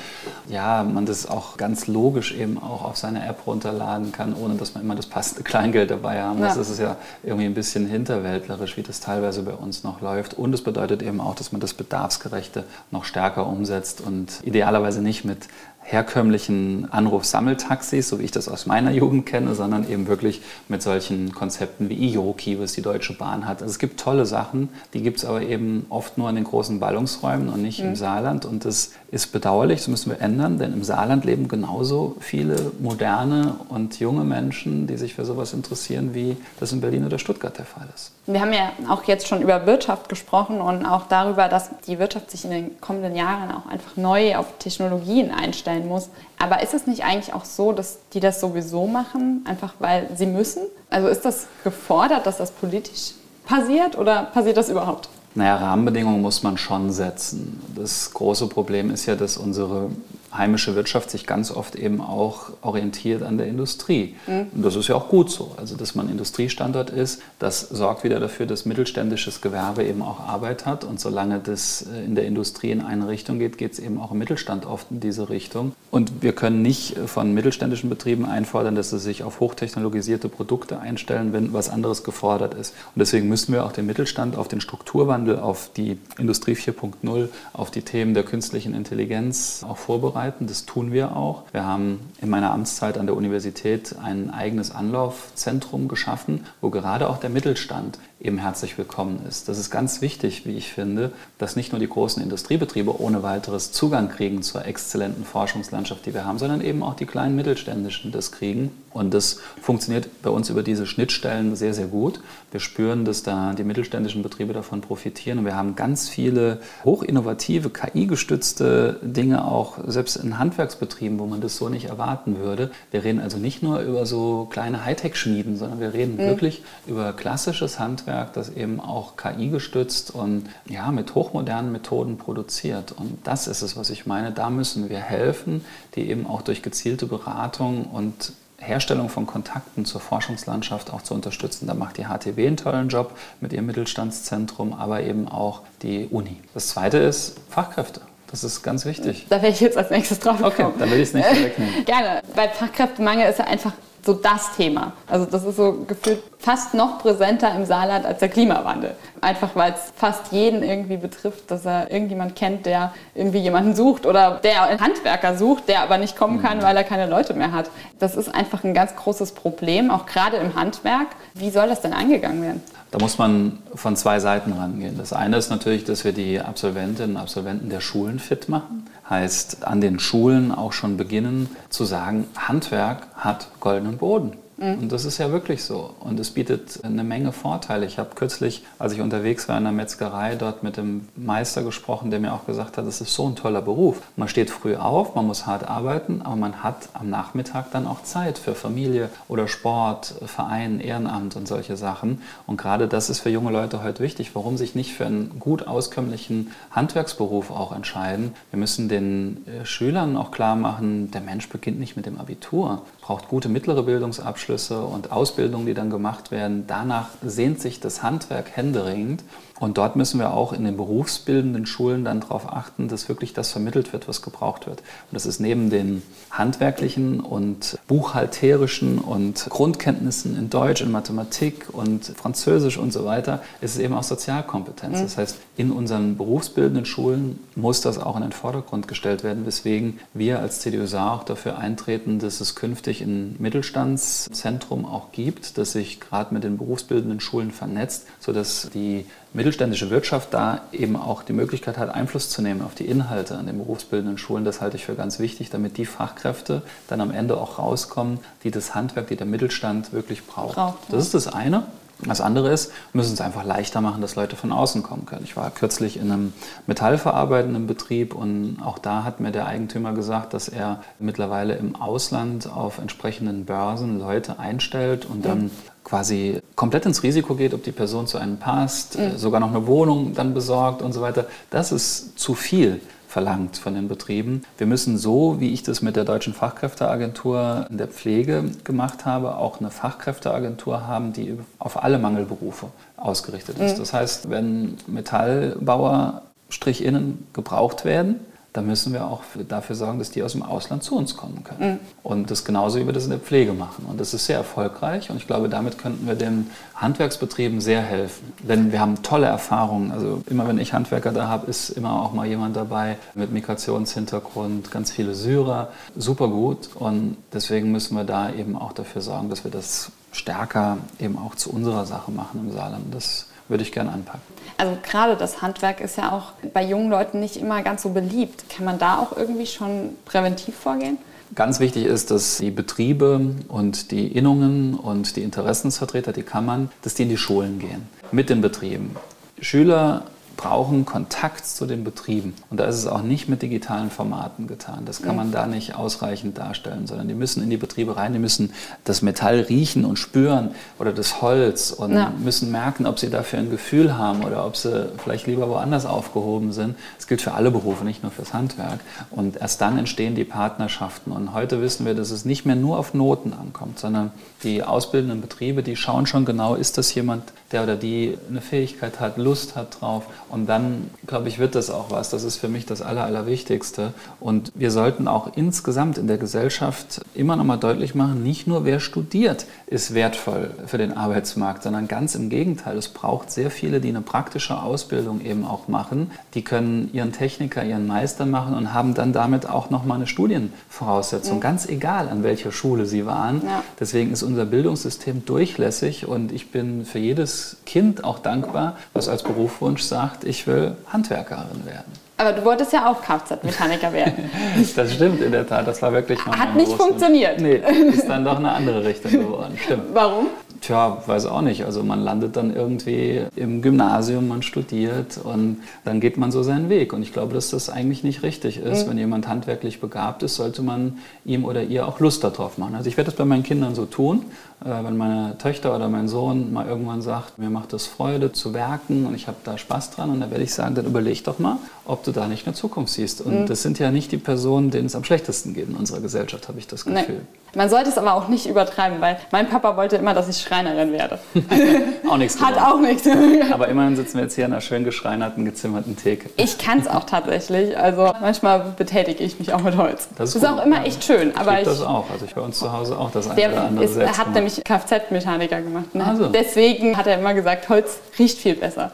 [SPEAKER 4] Ja, man das auch ganz logisch eben auch auf seine App runterladen kann, ohne dass man immer das passende Kleingeld dabei haben muss. Ja. Das ist ja irgendwie ein bisschen hinterwäldlerisch, wie das teilweise bei uns noch läuft. Und es bedeutet eben auch, dass man das Bedarfsgerechte noch stärker umsetzt und idealerweise nicht mit herkömmlichen Anrufsammeltaxis, so wie ich das aus meiner Jugend kenne, sondern eben wirklich mit solchen Konzepten wie Ioki, was die Deutsche Bahn hat. Also es gibt tolle Sachen, die gibt es aber eben oft nur in den großen Ballungsräumen und nicht mhm. im Saarland. Und das ist bedauerlich, das müssen wir ändern, denn im Saarland leben genauso viele moderne und junge Menschen, die sich für sowas interessieren, wie das in Berlin oder Stuttgart der Fall ist.
[SPEAKER 5] Wir haben ja auch jetzt schon über Wirtschaft gesprochen und auch darüber, dass die Wirtschaft sich in den kommenden Jahren auch einfach neu auf Technologien einstellen muss. Aber ist es nicht eigentlich auch so, dass die das sowieso machen, einfach weil sie müssen? Also ist das gefordert, dass das politisch passiert oder passiert das überhaupt?
[SPEAKER 4] Naja, Rahmenbedingungen muss man schon setzen. Das große Problem ist ja, dass unsere heimische Wirtschaft sich ganz oft eben auch orientiert an der Industrie. Mhm. Und das ist ja auch gut so. Also, dass man Industriestandort ist, das sorgt wieder dafür, dass mittelständisches Gewerbe eben auch Arbeit hat. Und solange das äh, in der Industrie in eine Richtung geht, geht es eben auch im Mittelstand oft in diese Richtung. Und wir können nicht von mittelständischen Betrieben einfordern, dass sie sich auf hochtechnologisierte Produkte einstellen, wenn was anderes gefordert ist. Und deswegen müssen wir auch den Mittelstand auf den Strukturwandel, auf die Industrie 4.0, auf die Themen der künstlichen Intelligenz auch vorbereiten vorbereiten. Das tun wir auch. Wir haben in meiner Amtszeit an der Universität ein eigenes Anlaufzentrum geschaffen, wo gerade auch der Mittelstand eben herzlich willkommen ist. Das ist ganz wichtig, wie ich finde, dass nicht nur die großen Industriebetriebe ohne weiteres Zugang kriegen zur exzellenten Forschungslandschaft, die wir haben, sondern eben auch die kleinen mittelständischen das kriegen. Und das funktioniert bei uns über diese Schnittstellen sehr, sehr gut. Wir spüren, dass da die mittelständischen Betriebe davon profitieren. Und wir haben ganz viele hochinnovative, KI-gestützte Dinge auch, selbst in Handwerksbetrieben, wo man das so nicht erwarten würde. Wir reden also nicht nur über so kleine Hightech-Schmieden, sondern wir reden mhm. wirklich über klassisches Handwerk Netzwerk, das eben auch KI gestützt und ja, mit hochmodernen Methoden produziert. Und das ist es, was ich meine. Da müssen wir helfen, die eben auch durch gezielte Beratung und Herstellung von Kontakten zur Forschungslandschaft auch zu unterstützen. Da macht die HTW einen tollen Job mit ihrem Mittelstandszentrum, aber eben auch die Uni. Das zweite ist Fachkräfte. Das ist ganz wichtig.
[SPEAKER 5] Da wäre ich jetzt als nächstes drauf
[SPEAKER 4] gekommen. Okay, dann will ich es nicht (laughs) wegnehmen.
[SPEAKER 5] Gerne, weil Fachkräftemangel ist ja einfach so das Thema. Also das ist so gefühlt fast noch präsenter im Saarland als der Klimawandel. Einfach weil es fast jeden irgendwie betrifft, dass er irgendjemand kennt, der irgendwie jemanden sucht oder der einen Handwerker sucht, der aber nicht kommen kann, mhm. weil er keine Leute mehr hat. Das ist einfach ein ganz großes Problem, auch gerade im Handwerk. Wie soll das denn angegangen werden?
[SPEAKER 4] Da muss man von zwei Seiten rangehen. Das eine ist natürlich, dass wir die Absolventinnen und Absolventen der Schulen fit machen. Heißt, an den Schulen auch schon beginnen zu sagen, Handwerk hat goldenen Boden. Mhm. Und das ist ja wirklich so. Und es bietet eine Menge Vorteile. Ich habe kürzlich, als ich unterwegs war in der Metzgerei, dort mit dem Meister gesprochen, der mir auch gesagt hat, es ist so ein toller Beruf. Man steht früh auf, man muss hart arbeiten, aber man hat am Nachmittag dann auch Zeit für Familie oder Sport, Verein, Ehrenamt und solche Sachen. Und gerade das ist für junge Leute heute wichtig. Warum sich nicht für einen gut auskömmlichen Handwerksberuf auch entscheiden? Wir müssen den äh, Schülern auch klar machen, der Mensch beginnt nicht mit dem Abitur, braucht gute mittlere Bildungsabschlüsse und Ausbildungen, die dann gemacht werden. Danach sehnt sich das Handwerk händeringend. Und dort müssen wir auch in den berufsbildenden Schulen dann darauf achten, dass wirklich das vermittelt wird, was gebraucht wird. Und das ist neben den handwerklichen und buchhalterischen und Grundkenntnissen in Deutsch, in Mathematik und Französisch und so weiter, ist es eben auch Sozialkompetenz. Mhm. Das heißt, in unseren berufsbildenden Schulen muss das auch in den Vordergrund gestellt werden, weswegen wir als CDU Saar auch dafür eintreten, dass es künftig ein Mittelstandszentrum auch gibt, das sich gerade mit den berufsbildenden Schulen vernetzt, sodass die mittelständische Wirtschaft da eben auch die Möglichkeit hat, Einfluss zu nehmen auf die Inhalte an den berufsbildenden Schulen. Das halte ich für ganz wichtig, damit die Fachkräfte dann am Ende auch rauskommen, die das Handwerk, die der Mittelstand wirklich braucht. braucht ja. Das ist das eine. Das andere ist, wir müssen es einfach leichter machen, dass Leute von außen kommen können. Ich war kürzlich in einem metallverarbeitenden Betrieb und auch da hat mir der Eigentümer gesagt, dass er mittlerweile im Ausland auf entsprechenden Börsen Leute einstellt und dann quasi komplett ins Risiko geht, ob die Person zu einem passt, mhm. sogar noch eine Wohnung dann besorgt und so weiter. Das ist zu viel verlangt von den Betrieben. Wir müssen so, wie ich das mit der Deutschen Fachkräfteagentur in der Pflege gemacht habe, auch eine Fachkräfteagentur haben, die auf alle Mangelberufe ausgerichtet ist. Mhm. Das heißt, wenn Metallbauer Strichinnen gebraucht werden, dann müssen wir auch dafür sorgen, dass die aus dem Ausland zu uns kommen können. Mhm. Und das genauso wie wir das in der Pflege machen. Und das ist sehr erfolgreich und ich glaube, damit könnten wir den Handwerksbetrieben sehr helfen. Denn wir haben tolle Erfahrungen. Also immer wenn ich Handwerker da habe, ist immer auch mal jemand dabei mit Migrationshintergrund, ganz viele Syrer, super gut. Und deswegen müssen wir da eben auch dafür sorgen, dass wir das stärker eben auch zu unserer Sache machen im Saarland. Das würde ich gerne anpacken.
[SPEAKER 5] Also gerade das Handwerk ist ja auch bei jungen Leuten nicht immer ganz so beliebt. Kann man da auch irgendwie schon präventiv vorgehen?
[SPEAKER 4] Ganz wichtig ist, dass die Betriebe und die Innungen und die Interessensvertreter, die Kammern, dass die in die Schulen gehen mit den Betrieben. Schüler brauchen Kontakt zu den Betrieben. Und da ist es auch nicht mit digitalen Formaten getan. Das kann man da nicht ausreichend darstellen, sondern die müssen in die Betriebe rein, die müssen das Metall riechen und spüren oder das Holz und ja. müssen merken, ob sie dafür ein Gefühl haben oder ob sie vielleicht lieber woanders aufgehoben sind. Das gilt für alle Berufe, nicht nur fürs Handwerk. Und erst dann entstehen die Partnerschaften. Und heute wissen wir, dass es nicht mehr nur auf Noten ankommt, sondern die ausbildenden Betriebe, die schauen schon genau, ist das jemand, der oder die eine Fähigkeit hat, Lust hat drauf. Und dann, glaube ich, wird das auch was. Das ist für mich das Aller, Allerwichtigste. Und wir sollten auch insgesamt in der Gesellschaft immer noch mal deutlich machen, nicht nur wer studiert ist wertvoll für den Arbeitsmarkt, sondern ganz im Gegenteil. Es braucht sehr viele, die eine praktische Ausbildung eben auch machen. Die können ihren Techniker, ihren Meister machen und haben dann damit auch noch mal eine Studienvoraussetzung. Mhm. Ganz egal, an welcher Schule sie waren. Ja. Deswegen ist unser Bildungssystem durchlässig und ich bin für jedes Kind auch dankbar, was als Berufswunsch sagt, ich will Handwerkerin werden.
[SPEAKER 5] Aber du wolltest ja auch Kfz-Mechaniker werden. (laughs)
[SPEAKER 4] das stimmt in der Tat, das war wirklich
[SPEAKER 5] mal Hat nicht funktioniert.
[SPEAKER 4] Nee, ist dann doch eine andere Richtung geworden, stimmt.
[SPEAKER 5] Warum?
[SPEAKER 4] Tja, weiß auch nicht. Also man landet dann irgendwie im Gymnasium, man studiert und dann geht man so seinen Weg. Und ich glaube, dass das eigentlich nicht richtig ist. Mhm. Wenn jemand handwerklich begabt ist, sollte man ihm oder ihr auch Lust darauf machen. Also ich werde das bei meinen Kindern so tun. Äh, wenn meine Töchter oder mein Sohn mal irgendwann sagt, mir macht es Freude zu werken und ich habe da Spaß dran, und dann werde ich sagen, dann überleg doch mal, ob du da nicht eine Zukunft siehst. Und mhm. das sind ja nicht die Personen, denen es am schlechtesten geht in unserer Gesellschaft, habe ich das Gefühl. Nee.
[SPEAKER 5] Man sollte es aber auch nicht übertreiben, weil mein Papa wollte immer, dass ich Schreinerin werde. (laughs)
[SPEAKER 4] auch nichts
[SPEAKER 5] Hat auch nichts.
[SPEAKER 4] aber immerhin sitzen wir jetzt hier an einer schön geschreinerten, gezimmerten Theke.
[SPEAKER 5] Ich kann es auch tatsächlich. Also manchmal betätige ich mich auch mit Holz. Das ist, das ist auch immer echt schön.
[SPEAKER 4] Ich aber ich das auch. Also ich bei uns zu Hause auch das
[SPEAKER 5] eine oder andere ist, selbst hat nämlich Kfz-Mechaniker gemacht. Ne? Also. Deswegen hat er immer gesagt, Holz riecht viel besser.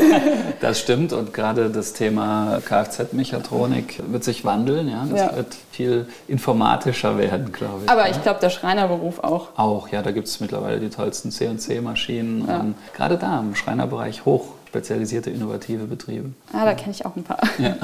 [SPEAKER 5] (laughs)
[SPEAKER 4] das stimmt und gerade das Thema Kfz-Mechatronik wird sich wandeln. Ja? Das ja. wird viel informatischer werden, glaube ich.
[SPEAKER 5] Aber ich glaube, der Schreinerberuf auch.
[SPEAKER 4] Auch, ja, da gibt es mittlerweile die tollsten CNC-Maschinen. Ja. Gerade da im Schreinerbereich hoch spezialisierte innovative Betriebe.
[SPEAKER 5] Ah, da kenne ich auch ein paar. (laughs) Ja.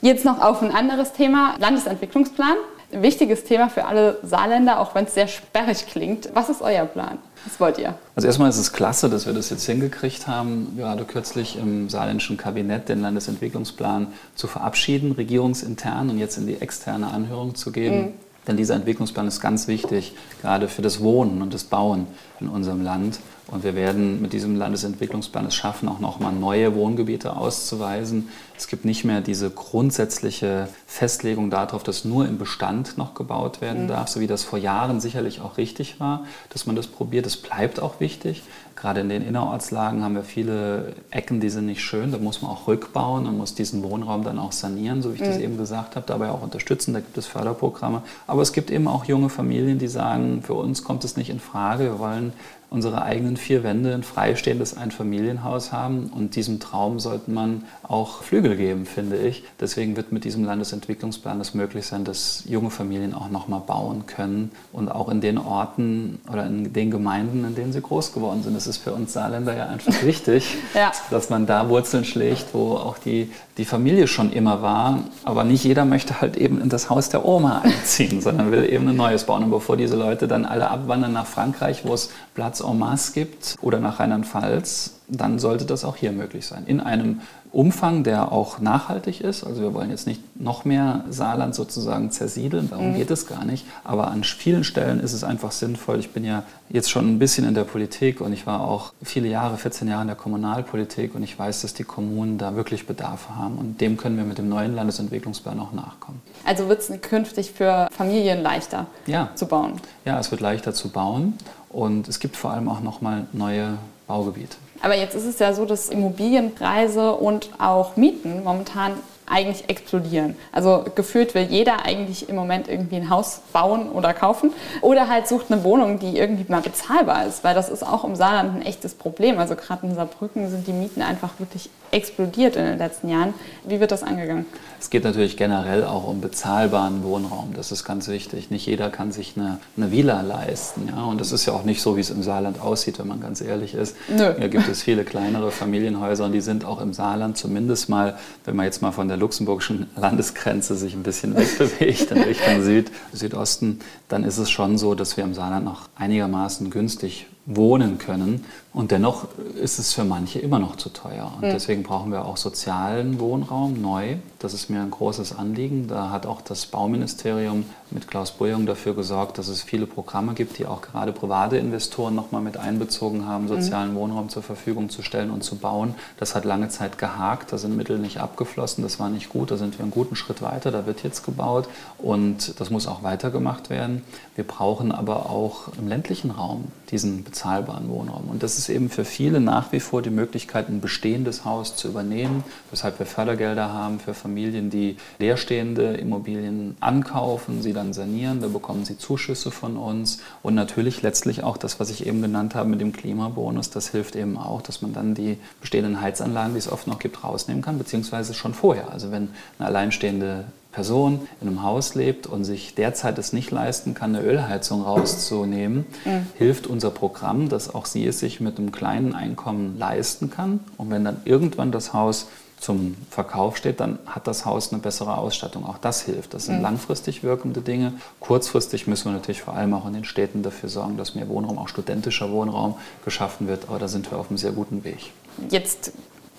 [SPEAKER 5] Jetzt noch auf ein anderes Thema, Landesentwicklungsplan. Wichtiges Thema für alle Saarländer, auch wenn es sehr sperrig klingt. Was ist euer Plan? Was wollt ihr?
[SPEAKER 4] Also erstmal ist es klasse, dass wir das jetzt hingekriegt haben, gerade kürzlich im saarländischen Kabinett den Landesentwicklungsplan zu verabschieden, regierungsintern und jetzt in die externe Anhörung zu geben. Mhm. Denn dieser Entwicklungsplan ist ganz wichtig, gerade für das Wohnen und das Bauen in unserem Land. Und wir werden mit diesem Landesentwicklungsplan es schaffen, auch nochmal neue Wohngebiete auszuweisen. Es gibt nicht mehr diese grundsätzliche Festlegung darauf, dass nur im Bestand noch gebaut werden mhm. darf, so wie das vor Jahren sicherlich auch richtig war, dass man das probiert. Das bleibt auch wichtig. Gerade in den Innerortslagen haben wir viele Ecken, die sind nicht schön. Da muss man auch rückbauen und muss diesen Wohnraum dann auch sanieren, so wie ich mhm. das eben gesagt habe, dabei auch unterstützen. Da gibt es Förderprogramme. Aber es gibt eben auch junge Familien, die sagen, für uns kommt es nicht in Frage. Wir wollen unsere eigenen vier Wände, ein freistehendes Einfamilienhaus haben. Und diesem Traum sollte man auch Flügel geben, finde ich. Deswegen wird mit diesem Landesentwicklungsplan es möglich sein, dass junge Familien auch nochmal bauen können und auch in den Orten oder in den Gemeinden, in denen sie groß geworden sind. Es ist für uns Saarländer ja einfach (laughs) wichtig, ja. dass man da Wurzeln schlägt, wo auch die, die Familie schon immer war. Aber nicht jeder möchte halt eben in das Haus der Oma (laughs) einziehen, sondern will eben ein neues bauen. Und bevor diese Leute dann alle abwandern nach Frankreich, wo es Platz en masse gibt, oder nach Rheinland-Pfalz, dann sollte das auch hier möglich sein. In einem Umfang, der auch nachhaltig ist. Also wir wollen jetzt nicht noch mehr Saarland sozusagen zersiedeln, darum mhm. geht es gar nicht. Aber an vielen Stellen ist es einfach sinnvoll. Ich bin ja jetzt schon ein bisschen in der Politik und ich war auch viele Jahre, 14 Jahre in der Kommunalpolitik und ich weiß, dass die Kommunen da wirklich Bedarf haben und dem können wir mit dem neuen Landesentwicklungsplan auch nachkommen.
[SPEAKER 5] Also wird es künftig für Familien leichter
[SPEAKER 4] ja.
[SPEAKER 5] zu bauen?
[SPEAKER 4] Ja, es wird leichter zu bauen und es gibt vor allem auch nochmal neue Baugebiete.
[SPEAKER 5] Aber jetzt ist es ja so, dass Immobilienpreise und auch Mieten momentan eigentlich explodieren. Also gefühlt will jeder eigentlich im Moment irgendwie ein Haus bauen oder kaufen oder halt sucht eine Wohnung, die irgendwie mal bezahlbar ist, weil das ist auch im Saarland ein echtes Problem. Also gerade in Saarbrücken sind die Mieten einfach wirklich explodiert in den letzten Jahren. Wie wird das angegangen?
[SPEAKER 4] Es geht natürlich generell auch um bezahlbaren Wohnraum. Das ist ganz wichtig. Nicht jeder kann sich eine, eine Villa leisten. Ja? Und das ist ja auch nicht so, wie es im Saarland aussieht, wenn man ganz ehrlich ist. Nö. Hier gibt es viele kleinere Familienhäuser und die sind auch im Saarland zumindest mal, wenn man jetzt mal von der der luxemburgischen Landesgrenze sich ein bisschen wegbewegt in Richtung Süd, Südosten, dann ist es schon so, dass wir im Saarland noch einigermaßen günstig wohnen können. Und dennoch ist es für manche immer noch zu teuer. Und mhm. deswegen brauchen wir auch sozialen Wohnraum neu. Das ist mir ein großes Anliegen. Da hat auch das Bauministerium mit Klaus Bujung dafür gesorgt, dass es viele Programme gibt, die auch gerade private Investoren nochmal mit einbezogen haben, hm. sozialen mhm. Wohnraum zur Verfügung zu stellen und zu bauen. Das hat lange Zeit gehakt. Da sind Mittel nicht abgeflossen. Das war nicht gut. Da sind wir einen guten Schritt weiter. Da wird jetzt gebaut. Und das muss auch weitergemacht werden. Wir brauchen aber auch im ländlichen Raum diesen bezahlbaren Wohnraum. Und das ist eben für viele nach wie vor die Möglichkeit, ein bestehendes Haus zu übernehmen, weshalb wir Fördergelder haben für Familien, die leerstehende Immobilien ankaufen, sie dann sanieren. Da bekommen sie Zuschüsse von uns. Und natürlich letztlich auch das, was ich eben genannt habe mit dem Klimabonus, das hilft eben auch, dass man dann die bestehenden Heizanlagen, die es oft noch gibt, rausnehmen kann, beziehungsweise schon vorher. Also wenn eine alleinstehende Person in einem Haus lebt und sich derzeit es nicht leisten kann, eine Ölheizung rauszunehmen, mhm. hilft unser Programm, dass auch sie es sich mit einem kleinen Einkommen leisten kann. Und wenn dann irgendwann das Haus zum Verkauf steht, dann hat das Haus eine bessere Ausstattung. Auch das hilft. Das sind mhm. langfristig wirkende Dinge. Kurzfristig müssen wir natürlich vor allem auch in den Städten dafür sorgen, dass mehr Wohnraum, auch studentischer Wohnraum geschaffen wird. Aber da sind wir auf einem sehr guten Weg.
[SPEAKER 5] Jetzt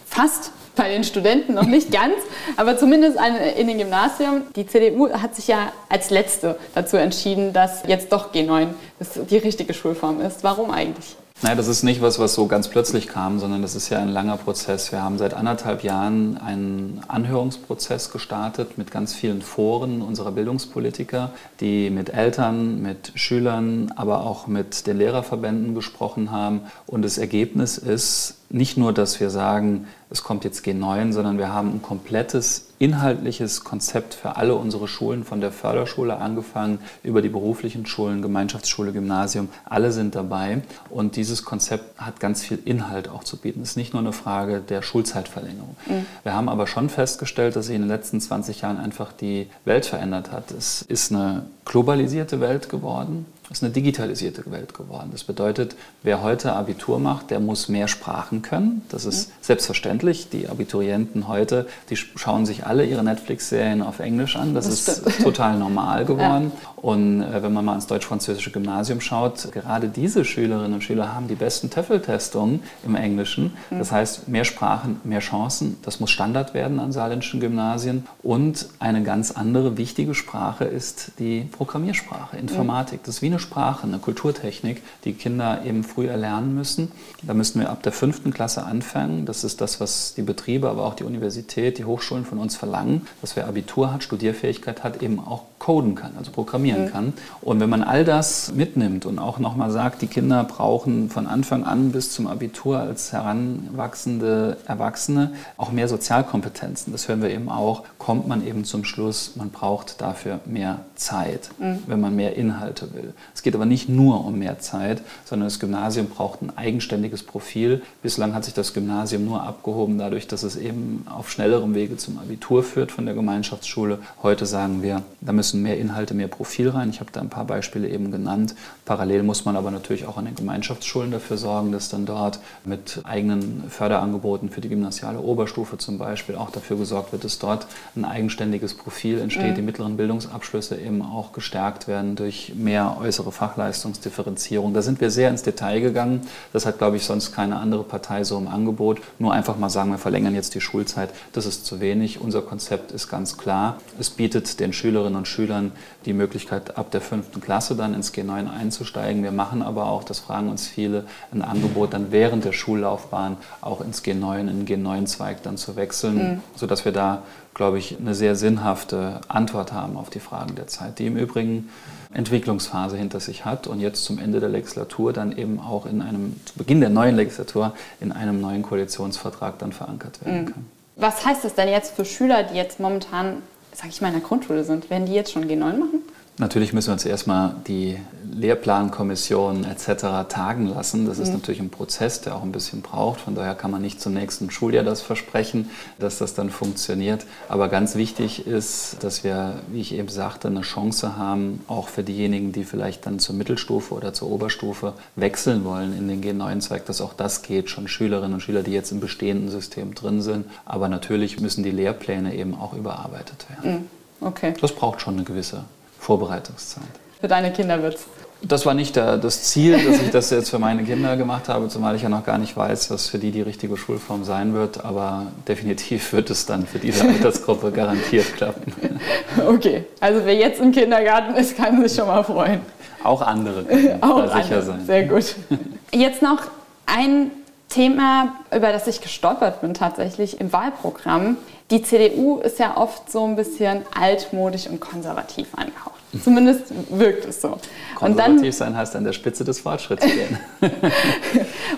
[SPEAKER 5] fast bei den Studenten, noch nicht ganz, aber zumindest in den Gymnasien. Die CDU hat sich ja als Letzte dazu entschieden, dass jetzt doch G9 die richtige Schulform ist. Warum eigentlich?
[SPEAKER 4] Naja, das ist nicht was, was so ganz plötzlich kam, sondern das ist ja ein langer Prozess. Wir haben seit anderthalb Jahren einen Anhörungsprozess gestartet mit ganz vielen Foren unserer Bildungspolitiker, die mit Eltern, mit Schülern, aber auch mit den Lehrerverbänden gesprochen haben. Und das Ergebnis ist, nicht nur, dass wir sagen, es kommt jetzt G9, sondern wir haben ein komplettes inhaltliches Konzept für alle unsere Schulen, von der Förderschule angefangen, über die beruflichen Schulen, Gemeinschaftsschule, Gymnasium, alle sind dabei. Und dieses Konzept hat ganz viel Inhalt auch zu bieten. Es ist nicht nur eine Frage der Schulzeitverlängerung. Mhm. Wir haben aber schon festgestellt, dass sich in den letzten 20 Jahren einfach die Welt verändert hat. Es ist eine globalisierte Welt geworden. Ist eine digitalisierte Welt geworden. Das bedeutet, wer heute Abitur macht, der muss mehr Sprachen können. Das ist mhm. selbstverständlich. Die Abiturienten heute, die schauen sich alle ihre Netflix-Serien auf Englisch an. Das, das ist (laughs) total normal geworden. Ja. Und äh, wenn man mal ins deutsch-französische Gymnasium schaut, gerade diese Schülerinnen und Schüler haben die besten TOEFL-Testungen im Englischen. Mhm. Das heißt, mehr Sprachen, mehr Chancen. Das muss Standard werden an saarländischen Gymnasien. Und eine ganz andere wichtige Sprache ist die Programmiersprache, Informatik. Das ist wie eine Sprache, eine Kulturtechnik, die Kinder eben früh erlernen müssen. Da müssen wir ab der fünften Klasse anfangen. Das ist das, was die Betriebe, aber auch die Universität, die Hochschulen von uns verlangen, dass wer Abitur hat, Studierfähigkeit hat, eben auch coden kann, also programmieren mhm. kann. Und wenn man all das mitnimmt und auch nochmal sagt, die Kinder brauchen von Anfang an bis zum Abitur als heranwachsende Erwachsene auch mehr Sozialkompetenzen, das hören wir eben auch, kommt man eben zum Schluss, man braucht dafür mehr Zeit, mhm. wenn man mehr Inhalte will. Es geht aber nicht nur um mehr Zeit, sondern das Gymnasium braucht ein eigenständiges Profil. Bislang hat sich das Gymnasium nur abgehoben dadurch, dass es eben auf schnellerem Wege zum Abitur führt von der Gemeinschaftsschule. Heute sagen wir, da müssen müssen mehr Inhalte, mehr Profil rein. Ich habe da ein paar Beispiele eben genannt. Parallel muss man aber natürlich auch an den Gemeinschaftsschulen dafür sorgen, dass dann dort mit eigenen Förderangeboten für die gymnasiale Oberstufe zum Beispiel auch dafür gesorgt wird, dass dort ein eigenständiges Profil entsteht, mhm. die mittleren Bildungsabschlüsse eben auch gestärkt werden durch mehr äußere Fachleistungsdifferenzierung. Da sind wir sehr ins Detail gegangen. Das hat, glaube ich, sonst keine andere Partei so im Angebot. Nur einfach mal sagen, wir verlängern jetzt die Schulzeit. Das ist zu wenig. Unser Konzept ist ganz klar. Es bietet den Schülerinnen und Schülern Schülern die Möglichkeit, ab der fünften Klasse dann ins G9 einzusteigen. Wir machen aber auch, das fragen uns viele, ein Angebot dann während der Schullaufbahn auch ins G9, in den G9-Zweig dann zu wechseln, mhm. sodass wir da, glaube ich, eine sehr sinnhafte Antwort haben auf die Fragen der Zeit, die im Übrigen Entwicklungsphase hinter sich hat und jetzt zum Ende der Legislatur dann eben auch in einem, zu Beginn der neuen Legislatur in einem neuen Koalitionsvertrag dann verankert werden mhm. kann.
[SPEAKER 5] Was heißt das denn jetzt für Schüler, die jetzt momentan sag ich mal, in der Grundschule sind, werden die jetzt schon G9 machen?
[SPEAKER 4] Natürlich müssen wir uns erstmal die Lehrplankommission etc. tagen lassen. Das ist mhm. natürlich ein Prozess, der auch ein bisschen braucht. Von daher kann man nicht zum nächsten Schuljahr das versprechen, dass das dann funktioniert. Aber ganz wichtig ist, dass wir, wie ich eben sagte, eine Chance haben, auch für diejenigen, die vielleicht dann zur Mittelstufe oder zur Oberstufe wechseln wollen in den G9-Zweig, dass auch das geht. Schon Schülerinnen und Schüler, die jetzt im bestehenden System drin sind. Aber natürlich müssen die Lehrpläne eben auch überarbeitet werden.
[SPEAKER 5] Mhm. Okay.
[SPEAKER 4] Das braucht schon eine gewisse Vorbereitungszeit.
[SPEAKER 5] Für deine Kinder wird es.
[SPEAKER 4] Das war nicht der, das Ziel, dass ich das jetzt für meine Kinder gemacht habe, zumal ich ja noch gar nicht weiß, was für die die richtige Schulform sein wird. Aber definitiv wird es dann für diese Altersgruppe garantiert klappen.
[SPEAKER 5] Okay, also wer jetzt im Kindergarten ist, kann sich schon mal freuen.
[SPEAKER 4] Auch andere können (laughs) Auch da sicher andere. sein.
[SPEAKER 5] Sehr gut. Jetzt noch ein Thema, über das ich gestolpert bin tatsächlich im Wahlprogramm. Die CDU ist ja oft so ein bisschen altmodisch und konservativ angehaucht. Zumindest wirkt es so.
[SPEAKER 4] Konservativ dann, sein heißt an der Spitze des Fortschritts gehen. (laughs)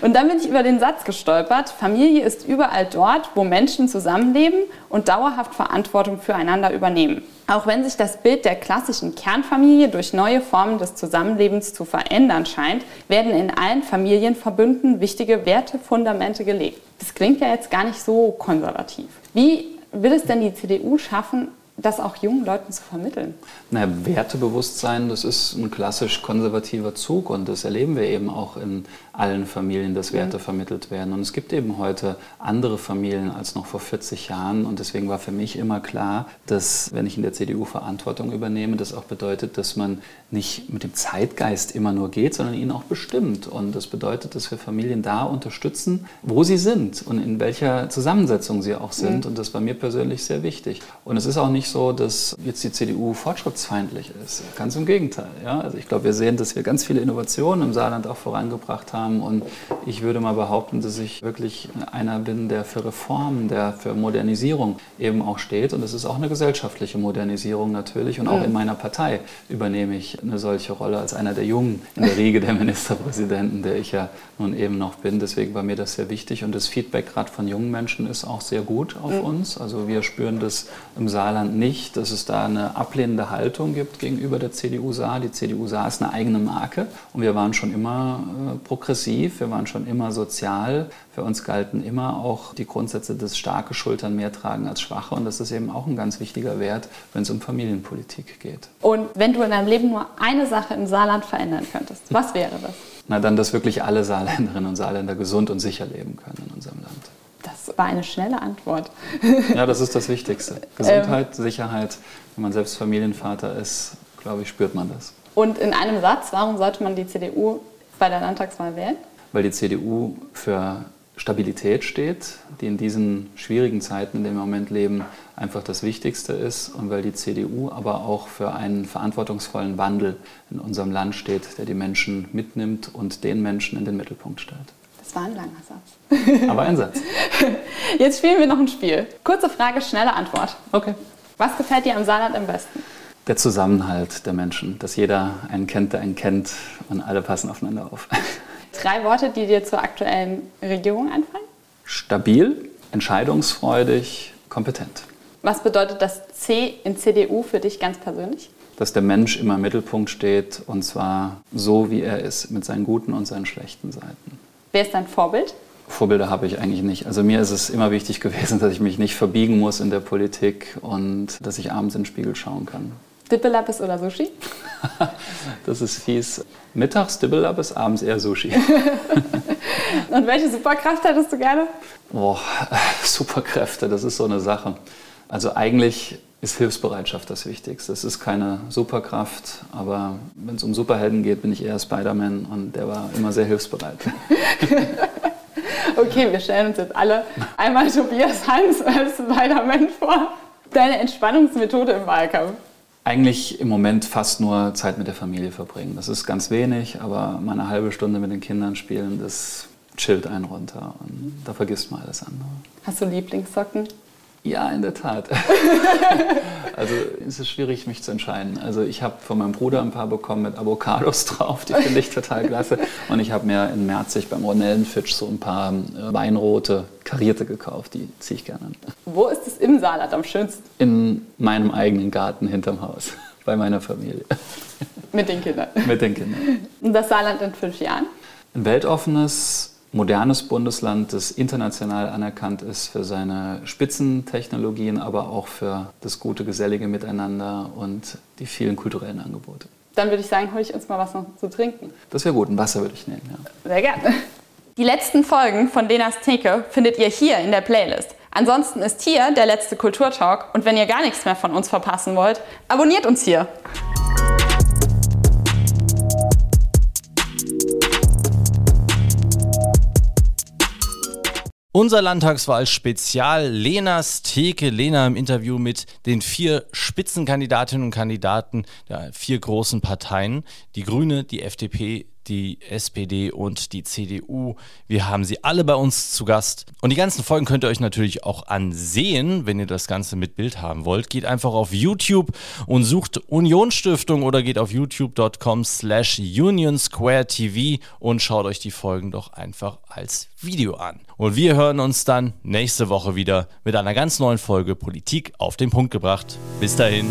[SPEAKER 5] und dann bin ich über den Satz gestolpert, Familie ist überall dort, wo Menschen zusammenleben und dauerhaft Verantwortung füreinander übernehmen. Auch wenn sich das Bild der klassischen Kernfamilie durch neue Formen des Zusammenlebens zu verändern scheint, werden in allen Familienverbünden wichtige Wertefundamente gelegt. Das klingt ja jetzt gar nicht so konservativ. Wie will es denn die CDU schaffen, das auch jungen Leuten zu vermitteln?
[SPEAKER 4] Naja, Wertebewusstsein, das ist ein klassisch konservativer Zug und das erleben wir eben auch in allen Familien, dass Werte mhm. vermittelt werden. Und es gibt eben heute andere Familien als noch vor 40 Jahren und deswegen war für mich immer klar, dass wenn ich in der CDU Verantwortung übernehme, das auch bedeutet, dass man nicht mit dem Zeitgeist immer nur geht, sondern ihn auch bestimmt. Und das bedeutet, dass wir Familien da unterstützen, wo sie sind und in welcher Zusammensetzung sie auch sind. Mhm. Und das war mir persönlich sehr wichtig. Und es ist auch nicht so, dass jetzt die CDU fortschrittsfeindlich ist. Ganz im Gegenteil. Ja? Also ich glaube, wir sehen, dass wir ganz viele Innovationen im Saarland auch vorangebracht haben. Und ich würde mal behaupten, dass ich wirklich einer bin, der für Reformen, der für Modernisierung eben auch steht. Und es ist auch eine gesellschaftliche Modernisierung natürlich. Und auch in meiner Partei übernehme ich eine solche Rolle als einer der Jungen in der Riege der (laughs) Ministerpräsidenten, der ich ja nun eben noch bin. Deswegen war mir das sehr wichtig. Und das Feedback gerade von jungen Menschen ist auch sehr gut auf uns. Also wir spüren das im Saarland nicht, dass es da eine ablehnende Haltung gibt gegenüber der CDU Saar. Die CDU Saar ist eine eigene Marke und wir waren schon immer äh, progressiv, wir waren schon immer sozial. Für uns galten immer auch die Grundsätze des starke Schultern mehr tragen als schwache und das ist eben auch ein ganz wichtiger Wert, wenn es um Familienpolitik geht.
[SPEAKER 5] Und wenn du in deinem Leben nur eine Sache im Saarland verändern könntest, was wäre das?
[SPEAKER 4] Na dann, dass wirklich alle Saarländerinnen und Saarländer gesund und sicher leben können in unserem Land.
[SPEAKER 5] Das war eine schnelle Antwort.
[SPEAKER 4] Ja, das ist das Wichtigste. (laughs) Gesundheit, ähm. Sicherheit. Wenn man selbst Familienvater ist, glaube ich, spürt man das.
[SPEAKER 5] Und in einem Satz, warum sollte man die CDU bei der Landtagswahl wählen?
[SPEAKER 4] Weil die CDU für Stabilität steht, die in diesen schwierigen Zeiten, in denen wir im Moment leben, einfach das Wichtigste ist und weil die CDU aber auch für einen verantwortungsvollen Wandel in unserem Land steht, der die Menschen mitnimmt und den Menschen in den Mittelpunkt stellt.
[SPEAKER 5] Das war ein langer Satz. (laughs)
[SPEAKER 4] Aber ein Satz. (laughs)
[SPEAKER 5] Jetzt spielen wir noch ein Spiel. Kurze Frage, schnelle Antwort.
[SPEAKER 4] Okay.
[SPEAKER 5] Was gefällt dir am Saarland am besten?
[SPEAKER 4] Der Zusammenhalt der Menschen, dass jeder einen kennt, der einen kennt und alle passen aufeinander auf. (laughs)
[SPEAKER 5] Drei Worte, die dir zur aktuellen Regierung einfallen?
[SPEAKER 4] Stabil, entscheidungsfreudig, kompetent.
[SPEAKER 5] Was bedeutet das C in CDU für dich ganz persönlich?
[SPEAKER 4] Dass der Mensch immer im Mittelpunkt steht und zwar so, wie er ist, mit seinen guten und seinen schlechten Seiten.
[SPEAKER 5] Wer ist dein Vorbild?
[SPEAKER 4] Vorbilder habe ich eigentlich nicht. Also mir ist es immer wichtig (laughs) gewesen, dass ich mich nicht verbiegen muss in der Politik und dass ich abends in den Spiegel schauen kann.
[SPEAKER 5] Dippelappes oder Sushi? (laughs)
[SPEAKER 4] das ist fies. Mittags Dippelappes, abends eher Sushi. (laughs)
[SPEAKER 5] und welche Superkraft hättest du gerne?
[SPEAKER 4] Boah, Superkräfte, das ist so eine Sache. Also eigentlich ist Hilfsbereitschaft das Wichtigste. Es ist keine Superkraft, aber wenn es um Superhelden geht, bin ich eher Spider-Man und der war immer sehr hilfsbereit.
[SPEAKER 5] Okay, wir stellen uns jetzt alle einmal Tobias Hans als Spider-Man vor. Deine Entspannungsmethode im Wahlkampf?
[SPEAKER 4] Eigentlich im Moment fast nur Zeit mit der Familie verbringen. Das ist ganz wenig, aber mal eine halbe Stunde mit den Kindern spielen, das chillt einen runter und da vergisst man alles andere.
[SPEAKER 5] Hast du Lieblingssocken?
[SPEAKER 4] Ja, in der Tat. (laughs) also es ist schwierig, mich zu entscheiden. Also ich habe von meinem Bruder ein paar bekommen mit Avocados (laughs) drauf, die finde ich total klasse. Und ich habe mir in Merzig beim Ronellenfitsch so ein paar äh, weinrote, karierte gekauft, die ziehe ich gerne an.
[SPEAKER 5] Wo ist es im Saarland am schönsten?
[SPEAKER 4] In meinem eigenen Garten hinterm Haus, (laughs) bei meiner Familie.
[SPEAKER 5] Mit den Kindern?
[SPEAKER 4] Mit den Kindern.
[SPEAKER 5] Und das Saarland in fünf Jahren?
[SPEAKER 4] Ein weltoffenes, modernes Bundesland, das international anerkannt ist für seine Spitzentechnologien, aber auch für das gute, gesellige Miteinander und die vielen kulturellen Angebote.
[SPEAKER 5] Dann würde ich sagen, hole ich uns mal was noch zu trinken.
[SPEAKER 4] Das wäre gut, ein Wasser würde ich nehmen, ja.
[SPEAKER 5] Sehr gerne. Die letzten Folgen von Lenas Theke findet ihr hier in der Playlist. Ansonsten ist hier der letzte Kulturtalk und wenn ihr gar nichts mehr von uns verpassen wollt, abonniert uns hier.
[SPEAKER 2] Unser Landtagswahl-Spezial Lenas Theke. Lena im Interview mit den vier Spitzenkandidatinnen und Kandidaten der vier großen Parteien. Die Grüne, die FDP, die SPD und die CDU. Wir haben sie alle bei uns zu Gast. Und die ganzen Folgen könnt ihr euch natürlich auch ansehen, wenn ihr das Ganze mit Bild haben wollt. Geht einfach auf YouTube und sucht Unionsstiftung oder geht auf youtube.com slash Union Square TV und schaut euch die Folgen doch einfach als Video an. Und wir hören uns dann nächste Woche wieder mit einer ganz neuen Folge Politik auf den Punkt gebracht. Bis dahin.